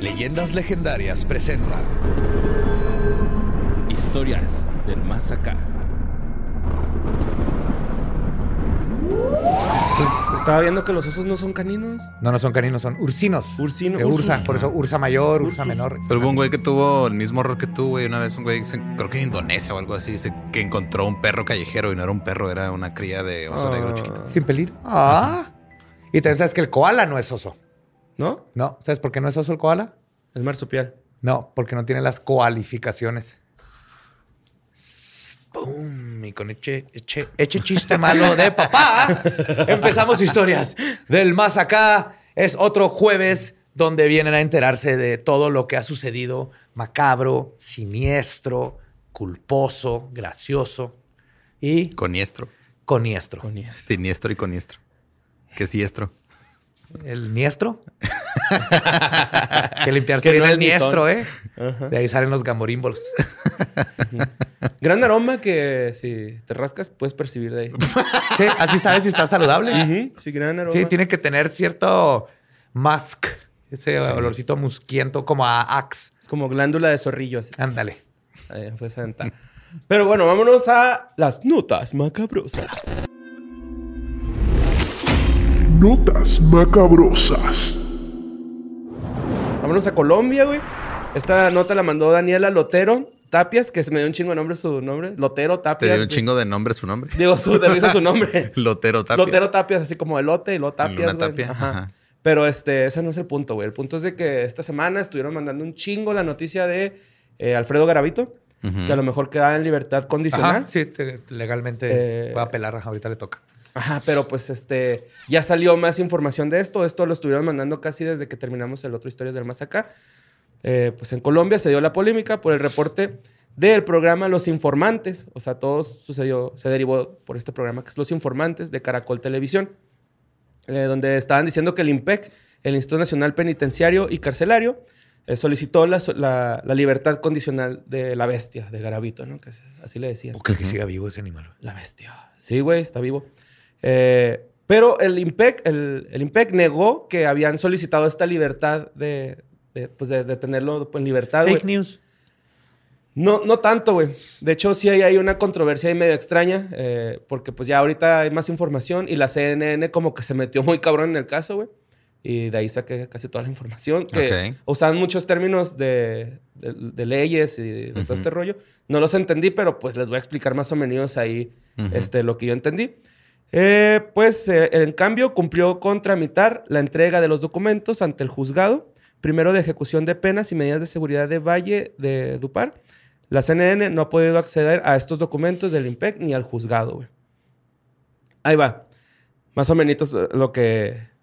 Leyendas legendarias presenta Historias del más acá. Pues, estaba viendo que los osos no son caninos. No, no son caninos, son ursinos. Ursinos. De ursa, ursus. por eso ursa mayor, ursa Ursus. menor. Pero hubo un güey que tuvo el mismo error que tú, güey. Una vez un güey, creo que en Indonesia o algo así, dice que encontró un perro callejero y no era un perro, era una cría de oso Ah. negro chiquito. Sin pelito. Ah. Y también sabes que el koala no es oso. ¿No? No, ¿sabes por qué no es oso el koala? Es marsupial. No, porque no tiene las coalificaciones. ¡Pum! Y con eche, eche, eche chiste malo de papá. Empezamos historias del más acá. Es otro jueves donde vienen a enterarse de todo lo que ha sucedido macabro, siniestro, culposo, gracioso y Coniestro. coniestro. Siniestro y coniestro. ¿Qué siestro? ¿El niestro? que limpiarse Que bien no el es ni niestro. ¿eh? Ajá. De ahí salen los gamorímbolos. Gran aroma que si te rascas puedes percibir de ahí. Sí, así sabes si está saludable. Sí, gran aroma. Sí, tiene que tener cierto musk, ese olorcito musquiento como a axe. Es como glándula de zorrillo. así. Ándale. Ahí fue esa. Pero bueno, vámonos a las notas macabrosas. Notas macabrosas. Vámonos a Colombia, güey. Esta nota la mandó Daniela Lotero Tapias, que se me dio un chingo de nombre su nombre. Lotero Te Tapias. dio un chingo de nombre su nombre. Digo, su, de risa su nombre. Lotero Tapia. Lotero Tapias, así como elote y lo Tapias, güey. Tapia, Ajá. ajá. Pero este, ese no es el punto, güey. El punto es de que esta semana estuvieron mandando un chingo la noticia de eh, Alfredo Garavito, que a lo mejor queda en libertad condicional. Ajá, sí, te- legalmente Eh, puede apelar. Ahorita le toca. Ajá, pero pues este, ya salió más información de esto. Esto lo estuvieron mandando casi desde que terminamos el otro Historias del Más Acá. Eh, pues en Colombia se dio la polémica por el reporte del programa Los Informantes. O sea, todo sucedió, se derivó por este programa que es Los Informantes de Caracol Televisión, eh, donde estaban diciendo que el IMPEC, el Instituto Nacional Penitenciario y Carcelario, eh, solicitó la, la- la libertad condicional de la bestia, de Garavito, ¿no? Que así le decían. ¿O cree que siga vivo ese animal? La bestia. Sí, güey, está vivo. Eh, pero el IMPEC, el, el IMPEC negó que habían solicitado esta libertad de, de, pues de, de tenerlo en libertad. Fake news. No, no tanto, güey. De hecho, sí hay, hay una controversia ahí medio extraña, eh, porque pues ya ahorita hay más información y la CNN como que se metió muy cabrón en el caso, güey. Y de ahí saqué casi toda la información. Que Ok. usaban muchos términos de, de- de leyes y de todo Ujú. este rollo. No los entendí, pero pues les voy a explicar más o menos ahí Ujú. este, lo que yo entendí. Eh, pues, eh, en cambio, cumplió con tramitar la entrega de los documentos ante el juzgado, primero de ejecución de penas y medidas de seguridad de Valle de Dupar. La CNN no ha podido acceder a estos documentos del IMPEC ni al juzgado. Ahí va. Más o menos lo que...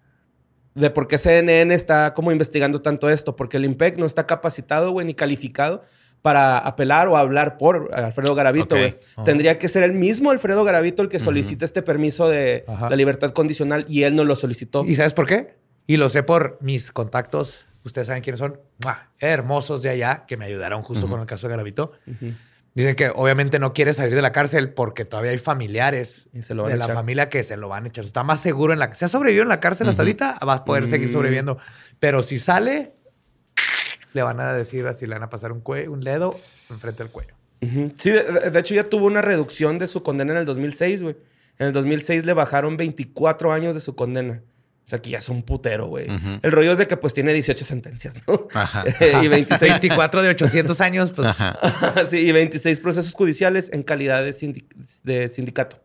De por qué CNN está como investigando tanto esto. Porque el IMPEC no está capacitado, güey, ni calificado para apelar o hablar por Alfredo Garavito, Ok. güey. Ajá. Tendría que ser el mismo Alfredo Garavito el que solicite este permiso de Ajá. la libertad condicional y él no lo solicitó. ¿Y sabes por qué? Y lo sé por mis contactos. Ustedes saben quiénes son. ¡Mua! Hermosos de allá que me ayudaron justo Ujú. con el caso de Garavito. Ujú. Dicen que obviamente no quiere salir de la cárcel porque todavía hay familiares se lo de la familia que se lo van a echar. Está más seguro en la... Si ha sobrevivido en la cárcel hasta ahorita, va a poder seguir Mm. sobreviviendo. Pero si sale, le van a decir así, le van a pasar un, cue- un dedo enfrente del cuello. Sí, de, de hecho ya tuvo una reducción de su condena en el 2006, güey. En el 2006 le bajaron 24 años de su condena. O sea, que ya es un putero, güey. El rollo es de que pues tiene 18 sentencias, ¿no? Ajá. y 26 24 de 800 años, pues... Ajá. sí, y 26 procesos judiciales en calidad de sindicato.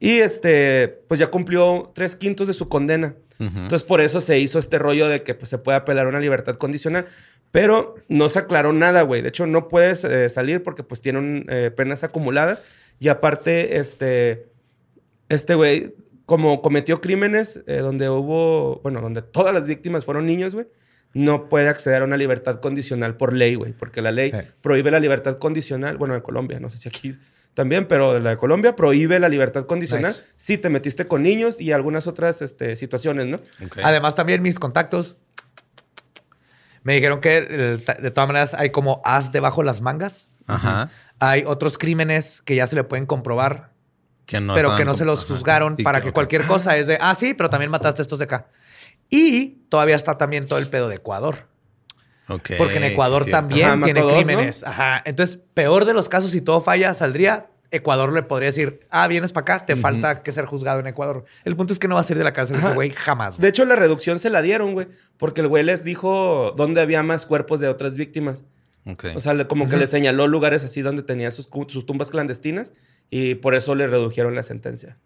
Y este, pues ya cumplió tres quintos de su condena. Entonces, por eso se hizo este rollo de que pues, se puede apelar a una libertad condicional. Pero no se aclaró nada, güey. De hecho, no puedes eh, salir porque pues tienen eh, penas acumuladas. Y aparte, este, este güey, como cometió crímenes eh, donde hubo, bueno, donde todas las víctimas fueron niños, güey, no puede acceder a una libertad condicional por ley, güey. Porque la ley Eh. prohíbe la libertad condicional. Bueno, en Colombia, no sé si aquí también, pero la de Colombia prohíbe la libertad condicional Nice. si te metiste con niños y algunas otras este, situaciones, ¿no? Además, también mis contactos me dijeron que eh, de todas maneras hay como as debajo las mangas. Ajá. Hay otros crímenes que ya se le pueden comprobar, Que no pero que no se los juzgaron para que ok. cualquier cosa es de, ah, sí, pero también mataste a estos de acá. Y todavía está también todo el pedo de Ecuador. Porque en Ecuador también Ajá, tiene dos, ¿no? crímenes. Ajá. Entonces, peor de los casos, si todo falla, saldría. Ecuador le podría decir, ah, vienes para acá, te falta que ser juzgado en Ecuador. El punto es que no va a salir de la cárcel ese Ajá. güey jamás. güey. De hecho, la reducción se la dieron, güey, porque el güey les dijo dónde había más cuerpos de otras víctimas. Ok. O sea, como que le señaló lugares así donde tenía sus, sus tumbas clandestinas y por eso le redujeron la sentencia.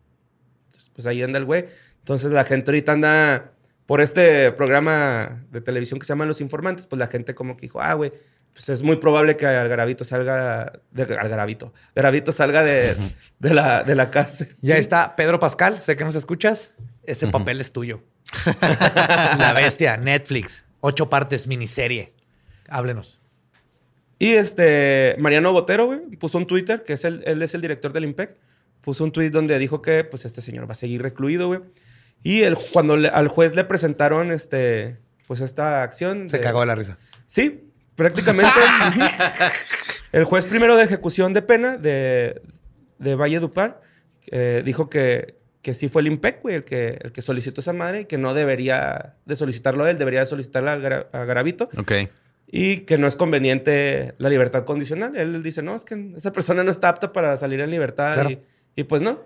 Entonces, pues ahí anda el güey. Entonces la gente ahorita anda por este programa de televisión que se llama Los Informantes, pues la gente como que dijo, ah, güey, pues es muy probable que Algaravito salga, de, Algaravito, Garavito salga de, de, la, de la cárcel. Ya está Pedro Pascal, sé que nos escuchas. Ese papel es tuyo. la bestia, Netflix, ocho partes, miniserie. Háblenos. Y este, Mariano Botero, güey, puso un Twitter, que es el, él es el director del IMPEC, puso un tweet donde dijo que, pues, este señor va a seguir recluido, güey. Y el, cuando le- al juez le presentaron, este, pues, esta acción... Se de- cagó de la risa. Sí, prácticamente. el juez primero de ejecución de pena de, de Valle Dupar eh, dijo que, que sí fue el IMPEC, güey, el que, el que solicitó esa madre y que no debería de solicitarlo él, debería de solicitarla a, Gara- a Garavito Ok. y que no es conveniente la libertad condicional. Él dice, no, es que esa persona no está apta para salir en libertad. Claro. Y, y pues no.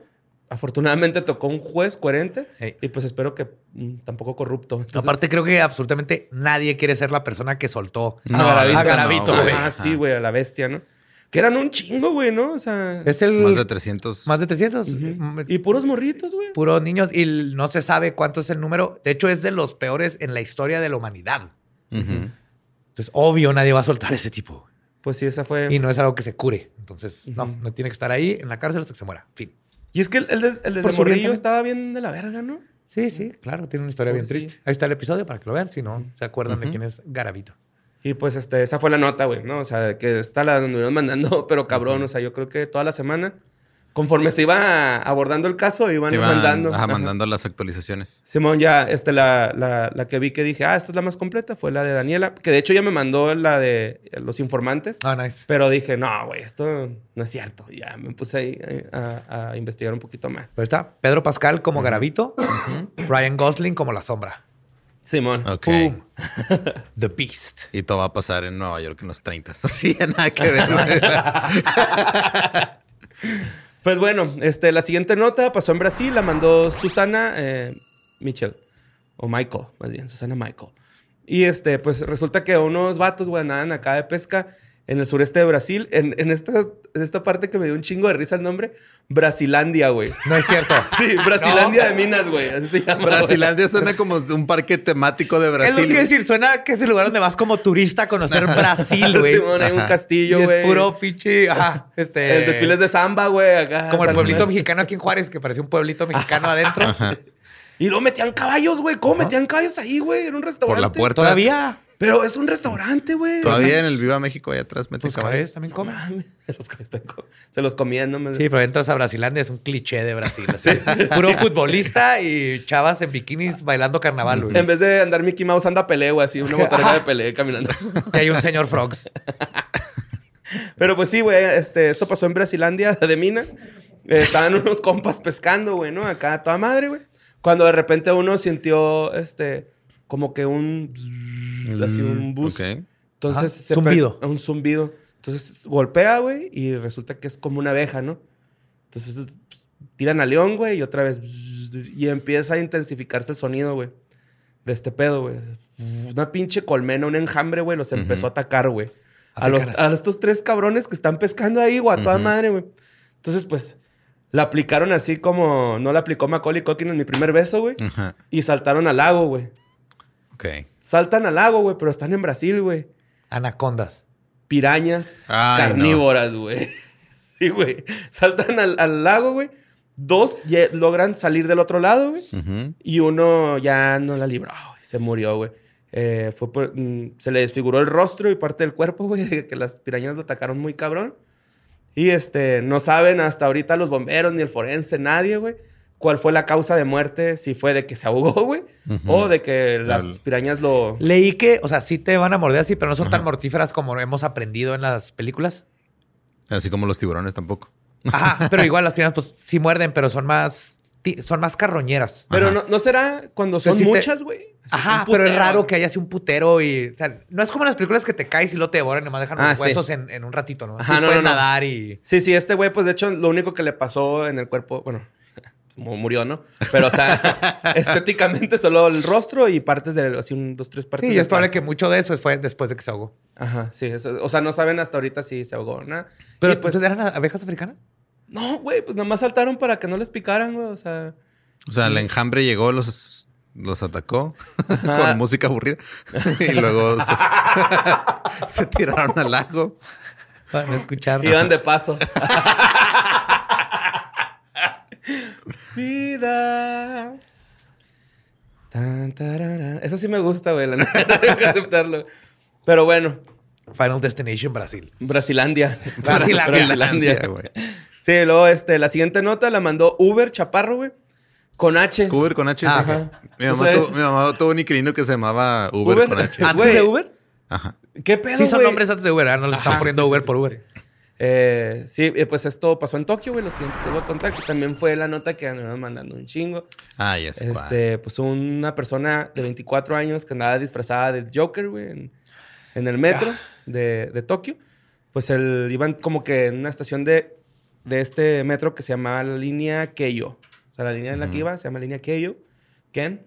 Afortunadamente tocó un juez coherente y pues espero que mm, tampoco corrupto. Entonces, Aparte, creo que absolutamente nadie quiere ser la persona que soltó No, a Garavito, a Garavito, no, güey. Ah, sí, güey, a la bestia, ¿no? Que eran un chingo, güey, ¿no? O sea, Es el Más de 300. más de 300. ujú. Mm, y puros morritos, güey. Puros niños. Y no se sabe cuánto es el número. De hecho, es de los peores en la historia de la humanidad. Entonces, obvio, nadie va a soltar ese tipo. Pues sí, esa fue. Y no es algo que se cure. Entonces, no, no tiene que estar ahí en la cárcel hasta que se muera. Fin. Y es que el, el, de- el de Por su bien morrillo también. estaba bien de la verga, ¿no? Sí, sí, claro. Tiene una historia bien triste. Ahí está el episodio para que lo vean. Si no, se acuerdan de quién es Garavito. Y pues este, esa fue la nota, güey, ¿no? O sea, que está la nos mandando, pero cabrón, o sea, yo creo que toda la semana, conforme se iba abordando el caso, iban, iban mandando. ajá, Ajá. mandando las actualizaciones. Simón, ya, este, la, la, la que vi que dije, ah, esta es la más completa, fue la de Daniela, que de hecho ya me mandó la de los informantes, Ah, nice. pero dije, no, güey, esto no es cierto. Y Ya me puse ahí eh, a, a investigar un poquito más. Pero está Pedro Pascal como Garavito. Ryan Gosling como la sombra. Simón. Ok. The Beast. Y todo va a pasar en Nueva York en los 30. Sí, nada que ver. Pues bueno, este, la siguiente nota pasó en Brasil, la mandó Susana eh, Mitchell. O Michael, más bien, Susana Michael. Y este, pues resulta que unos vatos, güey, andaban acá de pesca en el sureste de Brasil, en, en esta, en esta parte que me dio un chingo de risa el nombre, Brasilandia, güey. No es cierto. Sí, Brasilandia de Minas, güey. Así se llama. güey. Brasilandia suena como un parque temático de Es lo Brasil. que decir, suena que es el lugar donde vas como turista a conocer Brasil, güey. Hay un castillo, y güey. es puro pinche, ajá, este... El desfile de samba, güey, acá. Como el pueblito mexicano aquí en Juárez, que parecía un pueblito mexicano adentro. Y luego metían caballos, güey. ¿Cómo metían caballos ahí, güey? Era un restaurante. Por la puerta. Todavía. Pero es un restaurante, güey. Todavía en el Viva México, ahí atrás meten Tus caballos. cabezas también comen. Los están co- se los comían, ¿no? Sí, pero entras a Brasilandia, es un cliché de Brasil. así. Puro futbolista y chavas en bikinis bailando carnaval, güey. En vez de andar Mickey Mouse, anda Pelé, güey, así, una motorera de Pelé caminando. Y hay un señor Frogs. Pero pues sí, güey, este, esto pasó en Brasilandia de Minas. Eh, estaban unos compas pescando, güey, ¿no? Acá a toda madre, güey. Cuando de repente uno sintió, este, como que un... así un bus. Ok. Entonces Ajá, se zumbido. Un zumbido. Entonces golpea, güey, y resulta que es como una abeja, ¿no? Entonces tiran a León, güey, y otra vez. Y empieza a intensificarse el sonido, güey. De este pedo, güey. Una pinche colmena, un enjambre, güey, los empezó a atacar, güey. A, los, a estos tres cabrones que están pescando ahí, güey, a toda madre, güey. Entonces, pues, la aplicaron así como no la aplicó Macaulay Culkin en mi primer beso, güey. Ajá. Y saltaron al lago, güey. Ok. Saltan al lago, güey, pero están en Brasil, güey. Anacondas. Pirañas Ay, carnívoras, güey. Sí, güey. Saltan al, al lago, güey. Dos logran salir del otro lado, güey. Y uno ya no la libró, güey. Se murió, güey. Eh, fue por- mm, se le desfiguró el rostro y parte del cuerpo, güey, de que las pirañas lo atacaron muy cabrón. Y este, no saben hasta ahorita los bomberos ni el forense, nadie, güey, cuál fue la causa de muerte, si fue de que se ahogó, güey, o de que las pirañas lo... Leí que, o sea, sí te van a morder así, pero no son tan mortíferas como hemos aprendido en las películas. Así como los tiburones tampoco. Ajá, pero igual las primeras pues sí muerden, pero son más son más carroñeras. Pero no, ¿no será cuando son muchas, güey? Ajá, pero es raro que haya así un putero y. O sea, no es como en las películas que te caes y lo te devoran y nomás dejan Ah, los sí. huesos en, en un ratito, ¿no? Ajá, Sí no, puedes no, no. nadar y. Sí, sí, este güey, pues de hecho, lo único que le pasó en el cuerpo, bueno, murió, ¿no? Pero, o sea, estéticamente solo el rostro y partes de, así, un, dos, tres partes. Sí, es probable que mucho de eso fue después de que se ahogó. Ajá, sí, eso- o sea, no saben hasta ahorita si se ahogó o nada. Pero Y, pues, entonces eran abejas africanas. no, güey, pues nada más saltaron para que no les picaran, güey, o sea. O sea, el enjambre llegó, los, los atacó con música aburrida. y luego se, se tiraron al lago. Para escuchar. Iban de paso. Vida. Tan, tararán. Eso sí me gusta, güey, la neta, tengo que aceptarlo. Pero bueno, Final Destination Brasil. Brasilandia. Brasilandia. Brasilandia. güey. Sí, luego este, la siguiente nota la mandó Uber Chaparro, güey. Con H. Uber con H. sí. Ajá. Mi, mamá O sea- tuvo, mi mamá tuvo un inquilino que se llamaba Uber, Uber. con H. ¿Antes de Uber? Ajá. ¿Qué pedo, Sí, son nombres antes de Uber, ¿ah? no les están poniendo sí, Uber sí, por sí, Uber. sí. Eh, sí, pues esto pasó en Tokio, güey. Lo siguiente que voy a contar, que también fue la nota que andaban mandando un chingo. Ah, ya sé cuál. Este, pues una persona de 24 años que andaba disfrazada de Joker, güey, en, en el metro Ah. de, de Tokio. Pues el, iban como que en una estación de, de este metro que se llamaba la línea Keio. O sea, la línea en la que iba se llama línea Keio. Ken.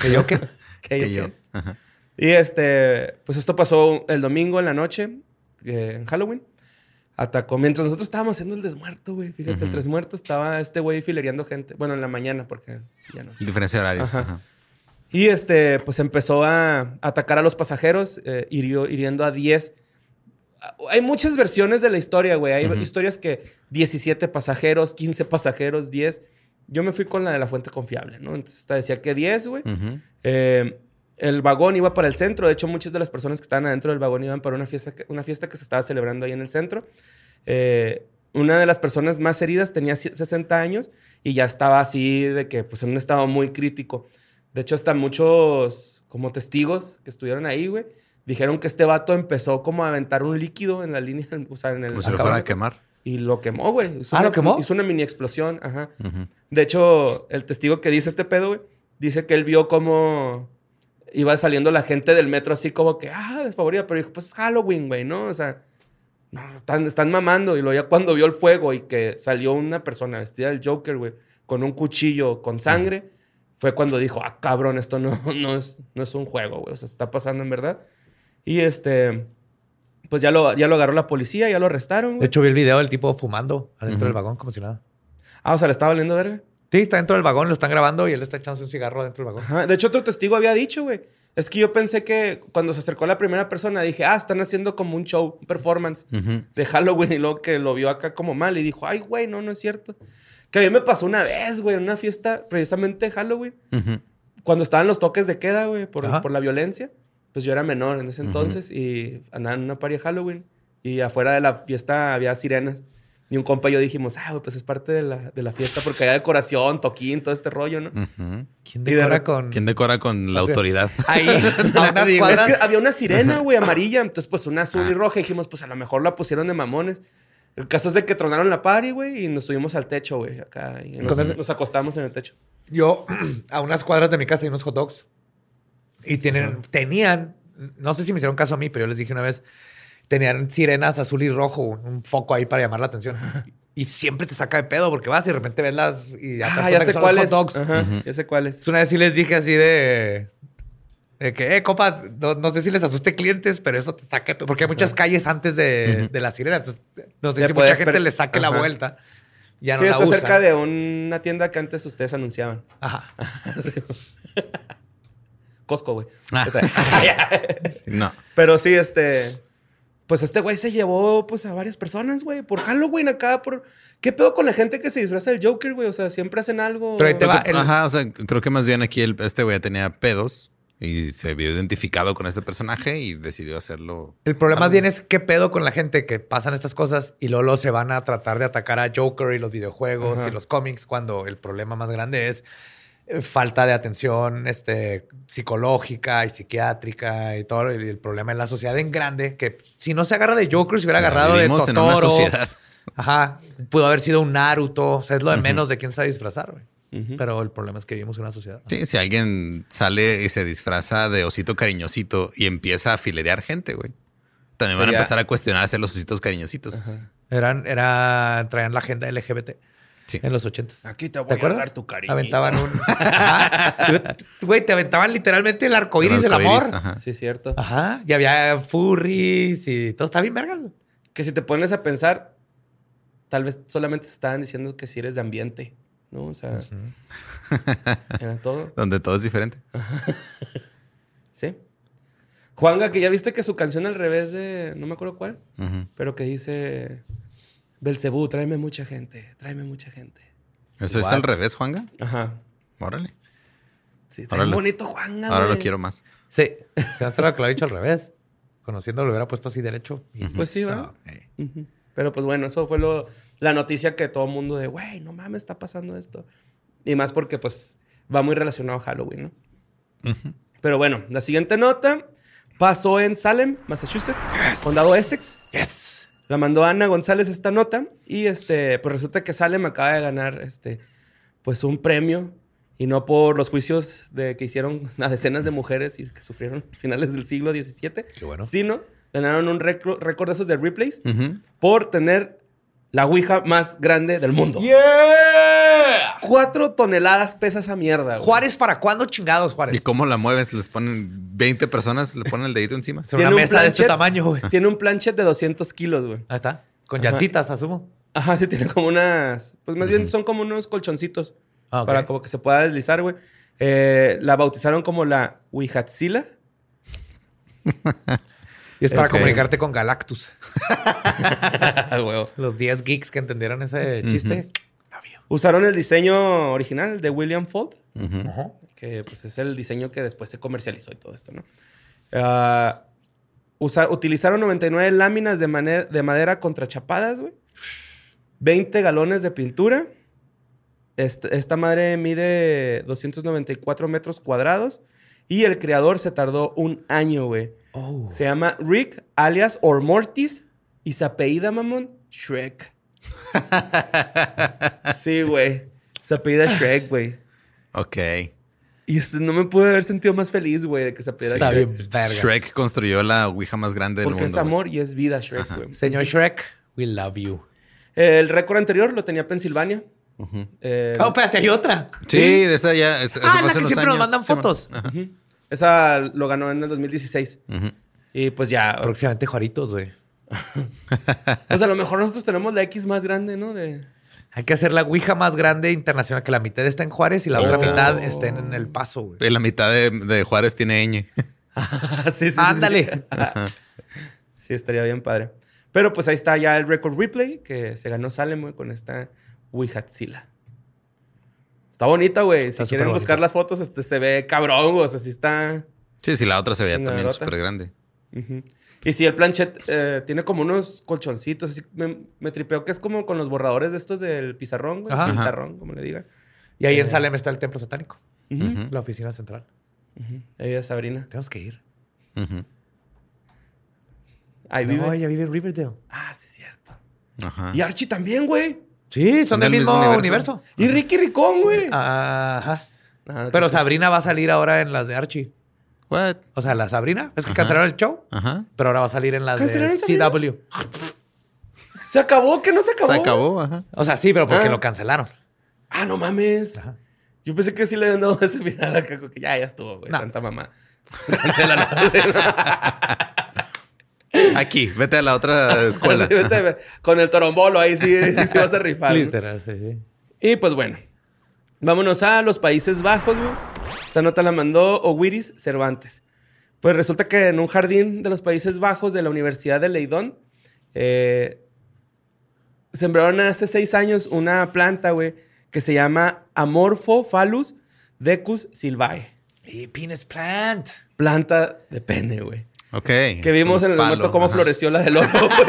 Keio, Que yo. Ken. Ajá. Y este, pues esto pasó el domingo en la noche, eh, en Halloween. Atacó. Mientras nosotros estábamos haciendo el desmuerto, güey. Fíjate, el Ujú. tres muertos estaba este güey filereando gente. Bueno, en la mañana, porque ya no. Diferencia de horarios. Ajá. Ajá. Y este, pues empezó a atacar a los pasajeros, eh, hirió- hiriendo a 10. Hay muchas versiones de la historia, güey. Hay Ujú. historias que 17 pasajeros, 15 pasajeros, 10. Yo me fui con la de la fuente confiable, ¿no? Entonces esta decía que 10, güey. Ujú. Eh, el vagón iba para el centro. De hecho, muchas de las personas que estaban adentro del vagón iban para una fiesta que, una fiesta que se estaba celebrando ahí en el centro. Eh, una de las personas más heridas tenía ci- 60 años y ya estaba así de que, pues, en un estado muy crítico. De hecho, hasta muchos como testigos que estuvieron ahí, güey, dijeron que este vato empezó como a aventar un líquido en la línea, o sea, en el... Como si lo acá fuera a quemar. Y lo quemó, güey. Hizo Ah, una- ¿lo quemó? Hizo una mini explosión, ajá. De hecho, el testigo que dice este pedo, güey, dice que él vio cómo iba saliendo la gente del metro así como que, ah, desfavorida, pero dijo, pues es Halloween, güey, ¿no? O sea, no, están, están mamando. Y luego ya cuando vio el fuego y que salió una persona vestida del Joker, güey, con un cuchillo con sangre, fue cuando dijo, ah, cabrón, esto no, no, es, no es un juego, güey, o sea, está pasando en verdad. Y este, pues ya lo, ya lo agarró la policía, ya lo arrestaron, De hecho, vi el video del tipo fumando adentro del vagón como si nada. Ah, o sea, le estaba valiendo verga. Sí, está dentro del vagón, lo están grabando y él está echándose un cigarro dentro del vagón. Ajá. De hecho, otro testigo había dicho, güey. Es que yo pensé que cuando se acercó la primera persona, dije, ah, están haciendo como un show, un performance de Halloween. Y luego que lo vio acá como mal y dijo, ay, güey, no, no es cierto. Que a mí me pasó una vez, güey, en una fiesta precisamente de Halloween, cuando estaban los toques de queda, güey, por, la violencia. Pues yo era menor en ese entonces y andaba en una party de Halloween. Y afuera de la fiesta había sirenas. Y un compa y yo dijimos, ah, pues es parte de la, de la fiesta porque hay decoración, toquín, todo este rollo, ¿no? ¿Quién de decora con...? ¿Quién decora con la autoridad? Ahí, a unas Es cuadras. que había una sirena, güey, amarilla. Entonces, pues una azul y Ah. roja. Y dijimos, pues a lo mejor la pusieron de mamones. El caso es de que tronaron la party, güey, y nos subimos al techo, güey, acá. Y nos, Entonces- nos acostamos en el techo. Yo, a unas cuadras de mi casa hay unos hot dogs. Y tienen, tenían, no sé si me hicieron caso a mí, pero yo les dije una vez, tenían sirenas azul y rojo, un foco ahí para llamar la atención. Y siempre te saca de pedo porque vas y de repente ves las y ya te das Ah, ya sé son cuál los es. hot dogs. Ajá, ya sé cuál es. Entonces, una vez sí les dije así de, de que, eh, compa, no, no sé si les asuste clientes, pero eso te saca de pedo. Porque hay muchas calles antes de, de la sirena. Entonces, no sé Ya si mucha gente le saque la vuelta. Ya no sí, la está cerca de una tienda que antes ustedes anunciaban. Ajá. Costco, güey. Ah. O sea, No. pero sí, este... Pues este güey se llevó, pues, a varias personas, güey. Por Halloween acá, por... ¿Qué pedo con la gente que se disfraza del Joker, güey? O sea, siempre hacen algo... Pero ahí te va. Creo que- el- Ajá, o sea, creo que más bien aquí el- este güey tenía pedos y se vio identificado con este personaje y decidió hacerlo. El problema Halloween. bien es qué pedo con la gente que pasan estas cosas y luego, luego se van a tratar de atacar a Joker y los videojuegos Ajá. y los cómics cuando el problema más grande es falta de atención este, psicológica y psiquiátrica y todo. Y el problema en la sociedad en grande, que si no se agarra de Joker, se hubiera agarrado de Vivimos en una Totoro. Ajá. Pudo haber sido un Naruto. O sea, es lo de menos de quién sabe disfrazar, güey. Pero el problema es que vivimos en una sociedad. Sí, si alguien sale y se disfraza de osito cariñosito y empieza a filerear gente, güey. También van a empezar a cuestionarse los ositos cariñositos. Eran, era, traían la agenda LGBT. Sí. En los ochentas. Aquí te voy ¿Te a acuerdas? dar tu cariño. Aventaban un. Güey, te aventaban literalmente el arco iris del amor. Ajá. Sí, es cierto. Ajá. Y había furries y todo está bien, vergas. Que si te pones a pensar, tal vez solamente te estaban diciendo que si eres de ambiente, ¿no? O sea, era todo. Donde todo es diferente. Sí. Juanga, que ya viste que su canción al revés de, no me acuerdo cuál, pero que dice, Belcebú, tráeme mucha gente, tráeme mucha gente. Eso Igual. es al revés, Juanga. Ajá. Órale. Sí, está bonito Juanga, Ahora lo quiero más. Sí. Se hace lo que lo ha dicho al revés. Conociendo lo hubiera puesto así derecho. y Pues sí, ¿verdad? eh. Pero pues bueno, eso fue lo, la noticia que todo el mundo de, güey, no mames, está pasando esto. Y más porque pues va muy relacionado a Halloween, ¿no? Pero bueno, la siguiente nota pasó en Salem, Massachusetts, condado Essex. Yes. La mandó Ana González esta nota y este, pues resulta que Salem acaba de ganar este, pues un premio y no por los juicios de que hicieron a decenas de mujeres y que sufrieron finales del siglo XVII, Qué bueno. sino ganaron un récord de esos de replays por tener la Ouija más grande del mundo. ¡Yeah! Cuatro toneladas pesa esa mierda. güey. Juárez, ¿para cuándo chingados, Juárez? ¿Y cómo la mueves? Les ponen 20 personas, le ponen el dedito encima. Es una un mesa de este tamaño, güey. Tiene un planchet de 200 kilos, güey. Ahí está. Con Ajá. llantitas, asumo. Ajá, sí, tiene como unas. Pues más bien son como unos colchoncitos. Ah, ok. Para como que se pueda deslizar, güey. Eh, la bautizaron como la Wihatzila. Y es para comunicarte con Galactus. Los 10 geeks que entendieron ese chiste. Usaron el diseño original de William Fold. Ajá. que pues es el diseño que después se comercializó y todo esto, ¿no? Ah, usa- utilizaron 99 láminas de, madera contrachapadas, güey. 20 galones de pintura. Este- esta madre mide 294 metros cuadrados. Y el creador se tardó un año, güey. Oh. Se llama Rick, alias Or Mortis. Y se apellida, mamón, Shrek. sí, güey. Se apellida Shrek, güey. Ok. Y no me pude haber sentido más feliz, güey, de que se apellida Shrek. bien, verga. Shrek construyó la ouija más grande del Porque mundo. es amor y es vida, Shrek, güey. Señor Shrek, we love you. El récord anterior lo tenía Pensilvania. Ujú. Eh, Oh, espérate, hay otra. Sí, de esa ya. Ah, la que siempre nos mandan Sí, man. fotos. Ajá. Esa lo ganó en el 2016. Ujú. Y pues ya. Próximamente Juaritos, güey. Pues a lo mejor nosotros tenemos la X más grande, ¿no? De... Hay que hacer la Ouija más grande internacional, que la mitad está en Juárez y la otra Oh. mitad esté en El Paso, güey. La mitad de, de Juárez tiene ñ. sí, sí, sí, Ándale. Sí. Sí, estaría bien padre. Pero pues ahí está ya el record replay que se ganó Salem güey, con esta Wihatzila. Está bonita, güey. Si quieren buscar las fotos, este se ve cabrón, güey. O sea, sí está. Sí, sí, la otra se veía también súper grande. Y si el planchet eh, tiene como unos colchoncitos, así me, me tripeo que es como con los borradores de estos del pizarrón, güey. Ajá. Pizarrón, como le digan. Y ahí en Salem está el templo satánico, la oficina central. Ahí es Sabrina. Tenemos que ir. Ahí No, vive. ella vive en Riverdale. Ah, sí, es cierto. Ajá. Y Archie también, güey. Sí, son ¿Son del del mismo, mismo universo. Y Ricky Ricón, güey. Ajá. Ah, no Pero Sabrina va a salir ahora en las de Archie. What? O sea, la Sabrina. Es que Ajá. cancelaron el show, Ajá. pero ahora va a salir en las de. CW. ¿Se acabó? ¿Que no se acabó? Se acabó, ajá. O sea, sí, pero porque Ah. lo cancelaron. Ah, no mames. Ajá. Yo pensé que sí le habían dado ese final acá, que ya, ya estuvo, güey. No. Tanta mamá. Cancélalo. Aquí, vete a la otra escuela. Sí, vete, ve- Con el torombolo ahí sí, sí vas a rifar. ¿no? Literal, sí, sí. Y pues bueno, vámonos a los Países Bajos, güey. Esta nota la mandó Owiris Cervantes. Pues resulta que en un jardín de los Países Bajos de la Universidad de Leidón, eh, sembraron hace seis años una planta, güey, que se llama Amorphophallus decus silvae. Y Penis Plant. Planta de pene, güey. Ok. Que vimos en el momento cómo floreció la del oro, güey.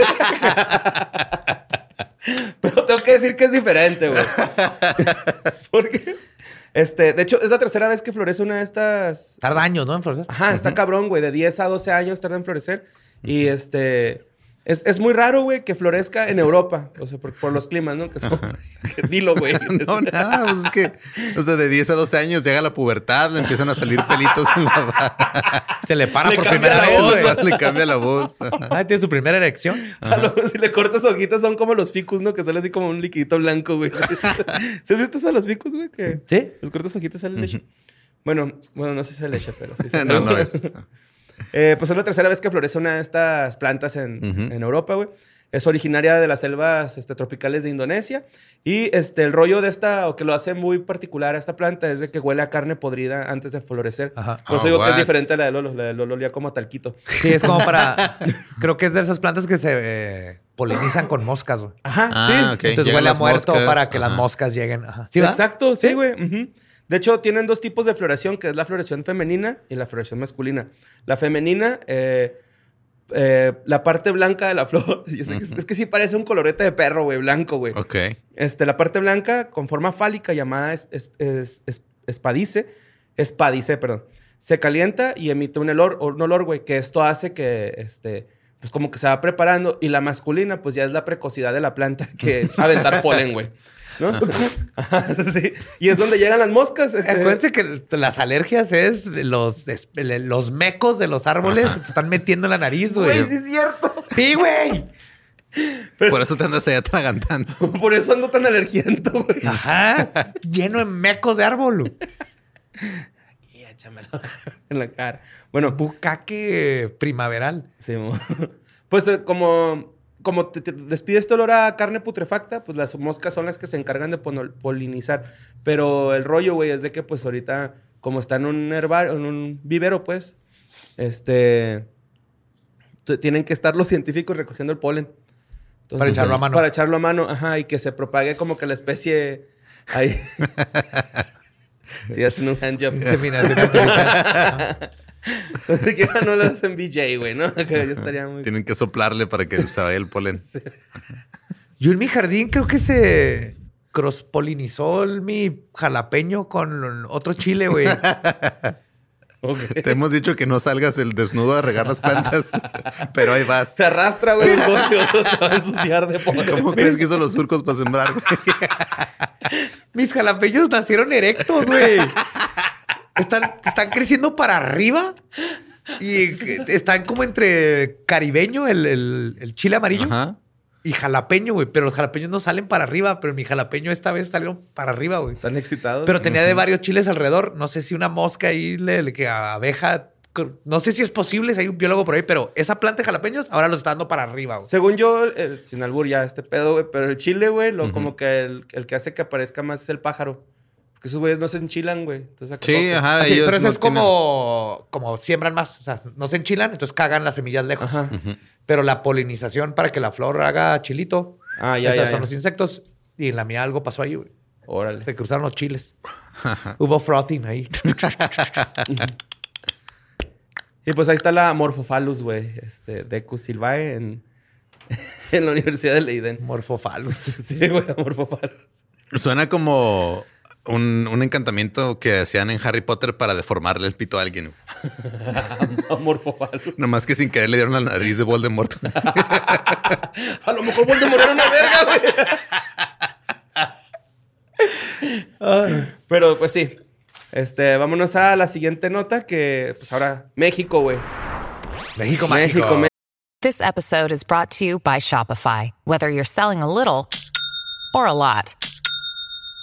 Pero tengo que decir que es diferente, güey. Porque, este, de hecho, es la tercera vez que florece una de estas. Tarda años, ¿no? En florecer. Ajá, está cabrón, güey. De 10 a 12 años tarda en florecer. Y este. Es, es muy raro, güey, que florezca en Europa. O sea, por, por los climas, ¿no? Que son. que- dilo, güey. No, nada, pues es que, o sea, de 10 a 12 años llega la pubertad, le empiezan a salir pelitos en la barba. Se le para Le por primera vez, voz, güey. le cambia la voz. Ah, tiene su primera erección. A lo- si le cortas hojitas, son como los ficus, ¿no? Que sale así como un liquidito blanco, güey. ¿Se has visto eso a los ficus, güey? Que ¿Sí? los cortas hojitas sale leche. Bueno, bueno, no sé si sale leche, pero sí sale. No, no es. Eh, pues es la tercera vez que florece una de estas plantas en, Ujú. en Europa, güey. Es originaria de las selvas este, tropicales de Indonesia. Y este, el rollo de esta, o que lo hace muy particular a esta planta, es de que huele a carne podrida antes de florecer. Ajá. Por eso Oh, digo que es what? diferente a la de Lolo. La de Lolo olía como a talquito. Sí, es como para. Creo que es de esas plantas que se eh, polinizan con moscas, güey. Ajá, Ah, sí. ok. Entonces Llegan huele a las muerto moscas, para que las ajá. moscas lleguen. Ajá. ¿Sí? Exacto, sí, ¿Sí? güey. ujú. De hecho, tienen dos tipos de floración, que es la floración femenina y la floración masculina. La femenina, eh, eh, la parte blanca de la flor, yo sé que es, es que sí parece un colorete de perro, güey, blanco, güey. Ok. Este, la parte blanca con forma fálica llamada es- es- es- es- espadice, espadice, perdón, se calienta y emite un olor, un olor, güey, que esto hace que, este, pues como que se va preparando. Y la masculina, pues ya es la precocidad de la planta, que es aventar polen, güey. ¿No? Ajá, sí. Y es donde llegan las moscas. este, Acuérdense que las alergias es los, es- los mecos de los árboles se están metiendo en la nariz, güey. Güey, sí es cierto. Sí, güey. Por eso te andas ahí atragantando. Por eso ando tan alergiento, güey. Ajá. Lleno de mecos de árbol. Y échamelo en la cara. Bueno, Bucaque primaveral. Sí, mo. pues eh, como, como te, te despide este olor a carne putrefacta, pues las moscas son las que se encargan de polinizar. Pero el rollo, güey, es de que pues ahorita, como está en un herbario, en un vivero, pues, este, tienen que estar los científicos recogiendo el polen. Entonces, Para echarlo a mano. Para echarlo a mano, ajá, y que se propague como que la especie ahí. sí, hacen un handjob. Se que no lo hacen BJ, güey, ¿no? Que ya estaría muy... Tienen que soplarle para que se vaya el polen. Yo en mi jardín creo que se crosspolinizó el- mi jalapeño con otro chile, güey. Ok. Te hemos dicho que no salgas el desnudo a regar las plantas, pero ahí vas. Se arrastra, güey, un coche, te va a ensuciar de polen. ¿Cómo crees que hizo los surcos para sembrar? güey? Mis jalapeños nacieron erectos, güey. Están, están creciendo para arriba y están como entre caribeño, el, el- el chile amarillo, Ajá. y jalapeño, güey. Pero los jalapeños no salen para arriba, pero mi jalapeño esta vez salieron para arriba, güey. Están excitados. Pero tenía de varios chiles alrededor. No sé si una mosca ahí, le, le- que abeja. No sé si es posible, si hay un biólogo por ahí, pero esa planta de jalapeños ahora los está dando para arriba, güey. Según yo, el- sin albur ya este pedo, güey, pero el chile, güey, lo, como que el, el que hace que aparezca más es el pájaro. Porque esos güeyes no se enchilan, güey. Entonces, acá Sí, ajá. Así, ellos entonces no es como, como siembran más. O sea, no se enchilan, entonces cagan las semillas lejos. Ajá. Pero la polinización para que la flor haga chilito, Ah, ya, esos ya, son ya. los insectos. Y en la mía algo pasó ahí, güey. Órale. Se cruzaron los chiles. Hubo frothing ahí. Y pues ahí está la Morphophallus, güey. Este, Decus Silvae en, en la Universidad de Leiden. Morfofalus. Sí, güey, la Morphophallus. Suena como un, un encantamiento que hacían en Harry Potter para deformarle el pito a alguien. Morphophallus. Nomás que sin querer le dieron la nariz de Voldemort. A lo mejor Voldemort era una verga, güey. Pero pues sí. Este, vámonos a la siguiente nota que pues ahora México, güey. México México. México. This episode is brought to you by Shopify. Whether you're selling a little or a lot,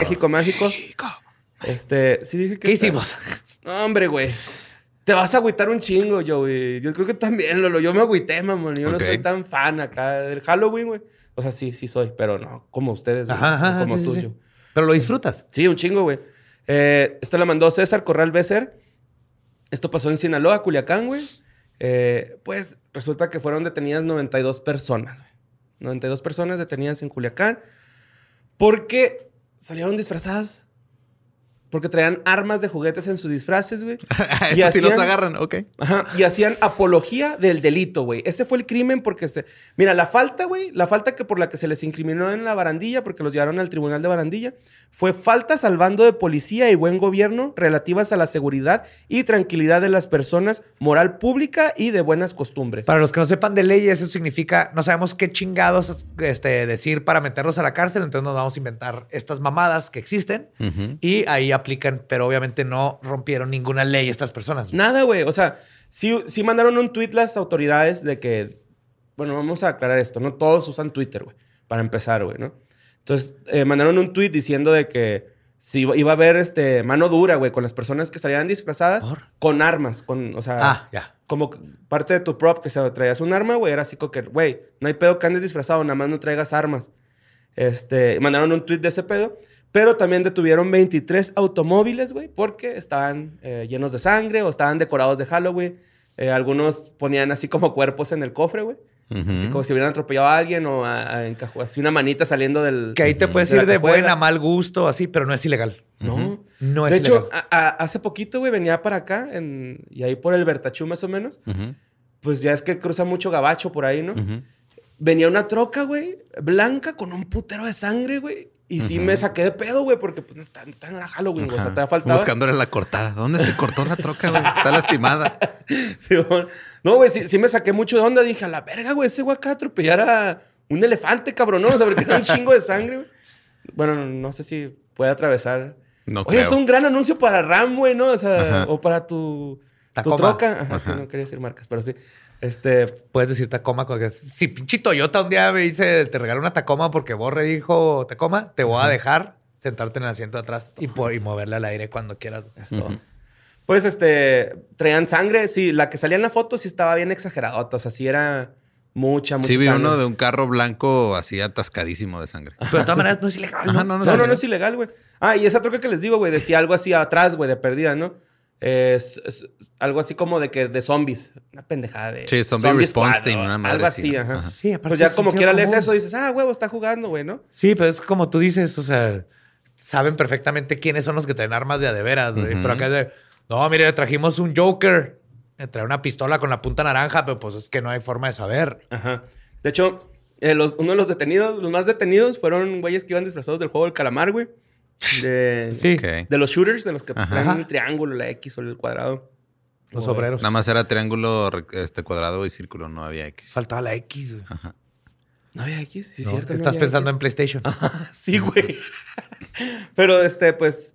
México mágico. Este, sí dije que. ¿Qué está- hicimos? No, hombre, güey. Te vas a agüitar un chingo, yo, güey. Yo creo que también, Lolo. Yo me agüité, mamón. Yo no soy tan fan acá del Halloween, güey. O sea, sí, sí soy, pero no como ustedes, güey. Ajá, ajá, no como sí, sí, tú, sí. yo. Pero lo disfrutas. Sí, un chingo, güey. Eh, esta la mandó César Corral Becer. Esto pasó en Sinaloa, Culiacán, güey. Eh, pues resulta que fueron detenidas 92 personas, güey. 92 personas detenidas en Culiacán porque salieron disfrazadas. Porque traían armas de juguetes en sus disfraces, güey. Eso Y sí los hacían- agarran, ok. Ajá, y hacían apología del delito, güey. Ese fue el crimen porque se... Mira, la falta, güey, la falta que por la que se les incriminó en la barandilla, porque los llevaron al tribunal de barandilla, fue faltas al bando de policía y buen gobierno relativas a la seguridad y tranquilidad de las personas, moral pública y de buenas costumbres. Para los que no sepan de leyes, eso significa no sabemos qué chingados este, decir para meterlos a la cárcel, entonces nos vamos a inventar estas mamadas que existen y ahí aplican, pero obviamente no rompieron ninguna ley estas personas. Nada, güey. O sea, sí, sí mandaron un tweet las autoridades de que, bueno, vamos a aclarar esto, no todos usan Twitter, güey, para empezar, güey, ¿no? Entonces, eh, mandaron un tweet diciendo de que si iba a haber este, mano dura, güey, con las personas que estarían disfrazadas ¿Por? con armas, con, o sea, Ah, ya. como parte de tu prop que se traías un arma, güey, era así como que, güey, no hay pedo que andes disfrazado, nada más no traigas armas. Este, mandaron un tweet de ese pedo, pero también detuvieron 23 automóviles, güey, porque estaban eh, llenos de sangre o estaban decorados de Halloween. Eh, algunos ponían así como cuerpos en el cofre, güey. Así como si hubieran atropellado a alguien o a- a encajo- así una manita saliendo del... Que ahí te puedes de ir de buena, mal gusto, así, pero no es ilegal. No. No es de hecho, ilegal. a- a- hace poquito, güey, venía para acá en- y ahí por el Bertachú más o menos. Pues ya es que cruza mucho gabacho por ahí, ¿no? Venía una troca, güey, blanca con un putero de sangre, güey. Y sí me saqué de pedo, güey, porque pues no está, no está- no era Halloween, güey. O sea, te faltaba. Buscándole la cortada. ¿Dónde se cortó la troca, güey? Está lastimada. Sí, no, güey, sí, sí me saqué mucho de onda. Dije, a la verga, güey, ese güey acá atropellar a un elefante, cabrón, ¿no? O sea, porque tiene un chingo de sangre, güey. Bueno, no, sé si puede atravesar. No Oye, creo. es un gran anuncio para RAM, güey, ¿no? O sea, Ajá. o para tu, tu troca. Ajá, es que no quería decir marcas, pero sí. Este, Puedes decir Tacoma. Si pinche Toyota un día me dice, te regalo una Tacoma porque Borre dijo Tacoma, te voy a dejar sentarte en el asiento de atrás y, por- y moverle al aire cuando quieras. Es todo. Pues, este, traían sangre. Sí, la que salía en la foto sí estaba bien exageradota. O sea, sí era mucha, mucha Sí, vi sangre. uno de un carro blanco así atascadísimo de sangre. Pero de todas maneras no es ilegal. Ajá, ¿no? no, No, no, no es ilegal, güey. Ah, y esa troca que les digo, güey, decía algo así atrás, güey, de perdida, ¿no? Es, es algo así como de que de zombies. Una pendejada de. Sí, zombie response squad, team, ¿no? una madre Algo así, ajá. Ajá. Sí, aparte Pues ya como quiera lees eso, dices, ah, huevo, está jugando, güey, ¿no? Sí, pero es como tú dices, o sea, saben perfectamente quiénes son los que traen armas de a de veras, güey. Pero acá es de, no, mire, trajimos un Joker. Trae una pistola con la punta naranja, pero pues es que no hay forma de saber. Ajá. De hecho, eh, los- uno de los detenidos, los más detenidos, fueron güeyes que iban disfrazados del juego del calamar, güey. De, Sí. Ok. de los shooters, de los que Ajá. traen el triángulo, la X o el cuadrado. Los O obreros. Nada más era triángulo, este cuadrado y círculo, no había X. Faltaba la X, güey. No había X, sí, cierto. Estás pensando X. en PlayStation. Sí, güey. Pero este, pues,